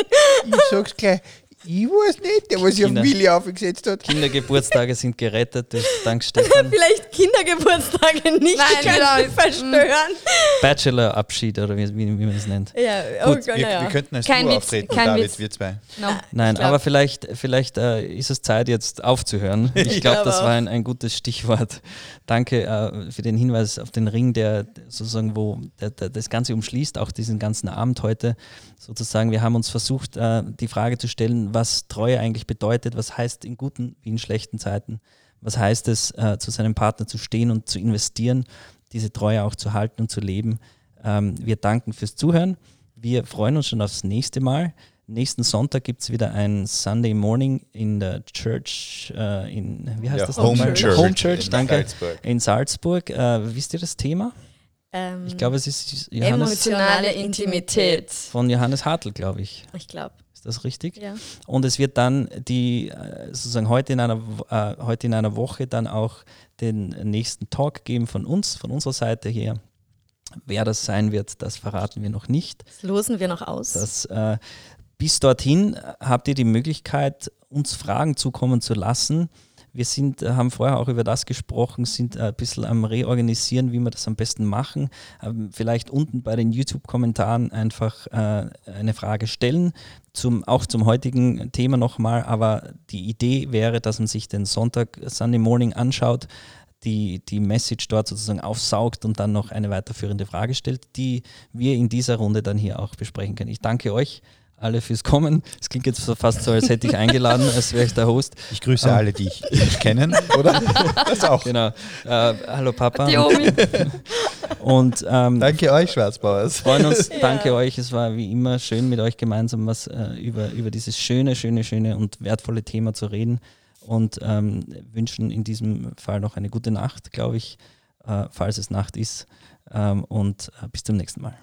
Ich sag's gleich, ich weiß nicht, der was sich auf. Willi aufgesetzt hat. Kindergeburtstage sind gerettet dank Stefan. Vielleicht Kindergeburtstage nicht, Nein, die können genau. verstören. Bachelor-Abschied oder wie, wie, wie man es nennt. Ja, oh Gut, Gott, Wir, naja. wir könnten als Kein Duo Witz, auftreten, kein David, Witz. wir zwei. No. Nein, glaub- aber vielleicht, vielleicht äh, ist es Zeit, jetzt aufzuhören. Ich glaube, das war ein, ein gutes Stichwort. Danke äh, für den Hinweis auf den Ring, der sozusagen, wo der, der, das Ganze umschließt, auch diesen ganzen Abend heute. Sozusagen, wir haben uns versucht, äh, die Frage zu stellen, was Treue eigentlich bedeutet, was heißt in guten wie in schlechten Zeiten, was heißt es, äh, zu seinem Partner zu stehen und zu investieren, diese Treue auch zu halten und zu leben. Ähm, wir danken fürs Zuhören. Wir freuen uns schon aufs nächste Mal. Nächsten Sonntag gibt es wieder ein Sunday Morning in der Church, äh, in, wie heißt Ja, das? Home nochmal? Church Home Church, in danke. Salzburg. In Salzburg. Äh, wisst ihr das Thema? Ähm, Ich glaube, es ist Johannes, Emotionale Intimität. von Johannes Hartl, glaube ich. ich glaube, Ist das richtig? ja. Und es wird dann die, äh, sozusagen heute in, einer, äh, heute in einer Woche dann auch den nächsten Talk geben von uns, von unserer Seite her. Wer das sein wird, das verraten wir noch nicht. Das losen wir noch aus. Das, äh, bis dorthin habt ihr die Möglichkeit, uns Fragen zukommen zu lassen. Wir sind, äh, haben vorher auch über das gesprochen, sind äh, ein bisschen am Reorganisieren, wie wir das am besten machen. Ähm, vielleicht unten bei den YouTube-Kommentaren einfach äh, eine Frage stellen, zum, auch zum heutigen Thema nochmal. Aber die Idee wäre, dass man sich den Sonntag, Sunday Morning anschaut, die, die Message dort sozusagen aufsaugt und dann noch eine weiterführende Frage stellt, die wir in dieser Runde dann hier auch besprechen können. Ich danke euch alle fürs Kommen. Es klingt jetzt so fast so, als hätte ich eingeladen, als wäre ich der Host. Ich grüße Ah. alle, die ich nicht kennen, oder? Das auch. Genau. Äh, hallo Papa. Die Omi. Und ähm, Danke euch, Schwarzbauers. freuen uns, danke euch. Es war wie immer schön mit euch gemeinsam was äh, über, über dieses schöne, schöne, schöne und wertvolle Thema zu reden. Und ähm, wünschen in diesem Fall noch eine gute Nacht, glaube ich, äh, falls es Nacht ist. Ähm, und äh, bis zum nächsten Mal.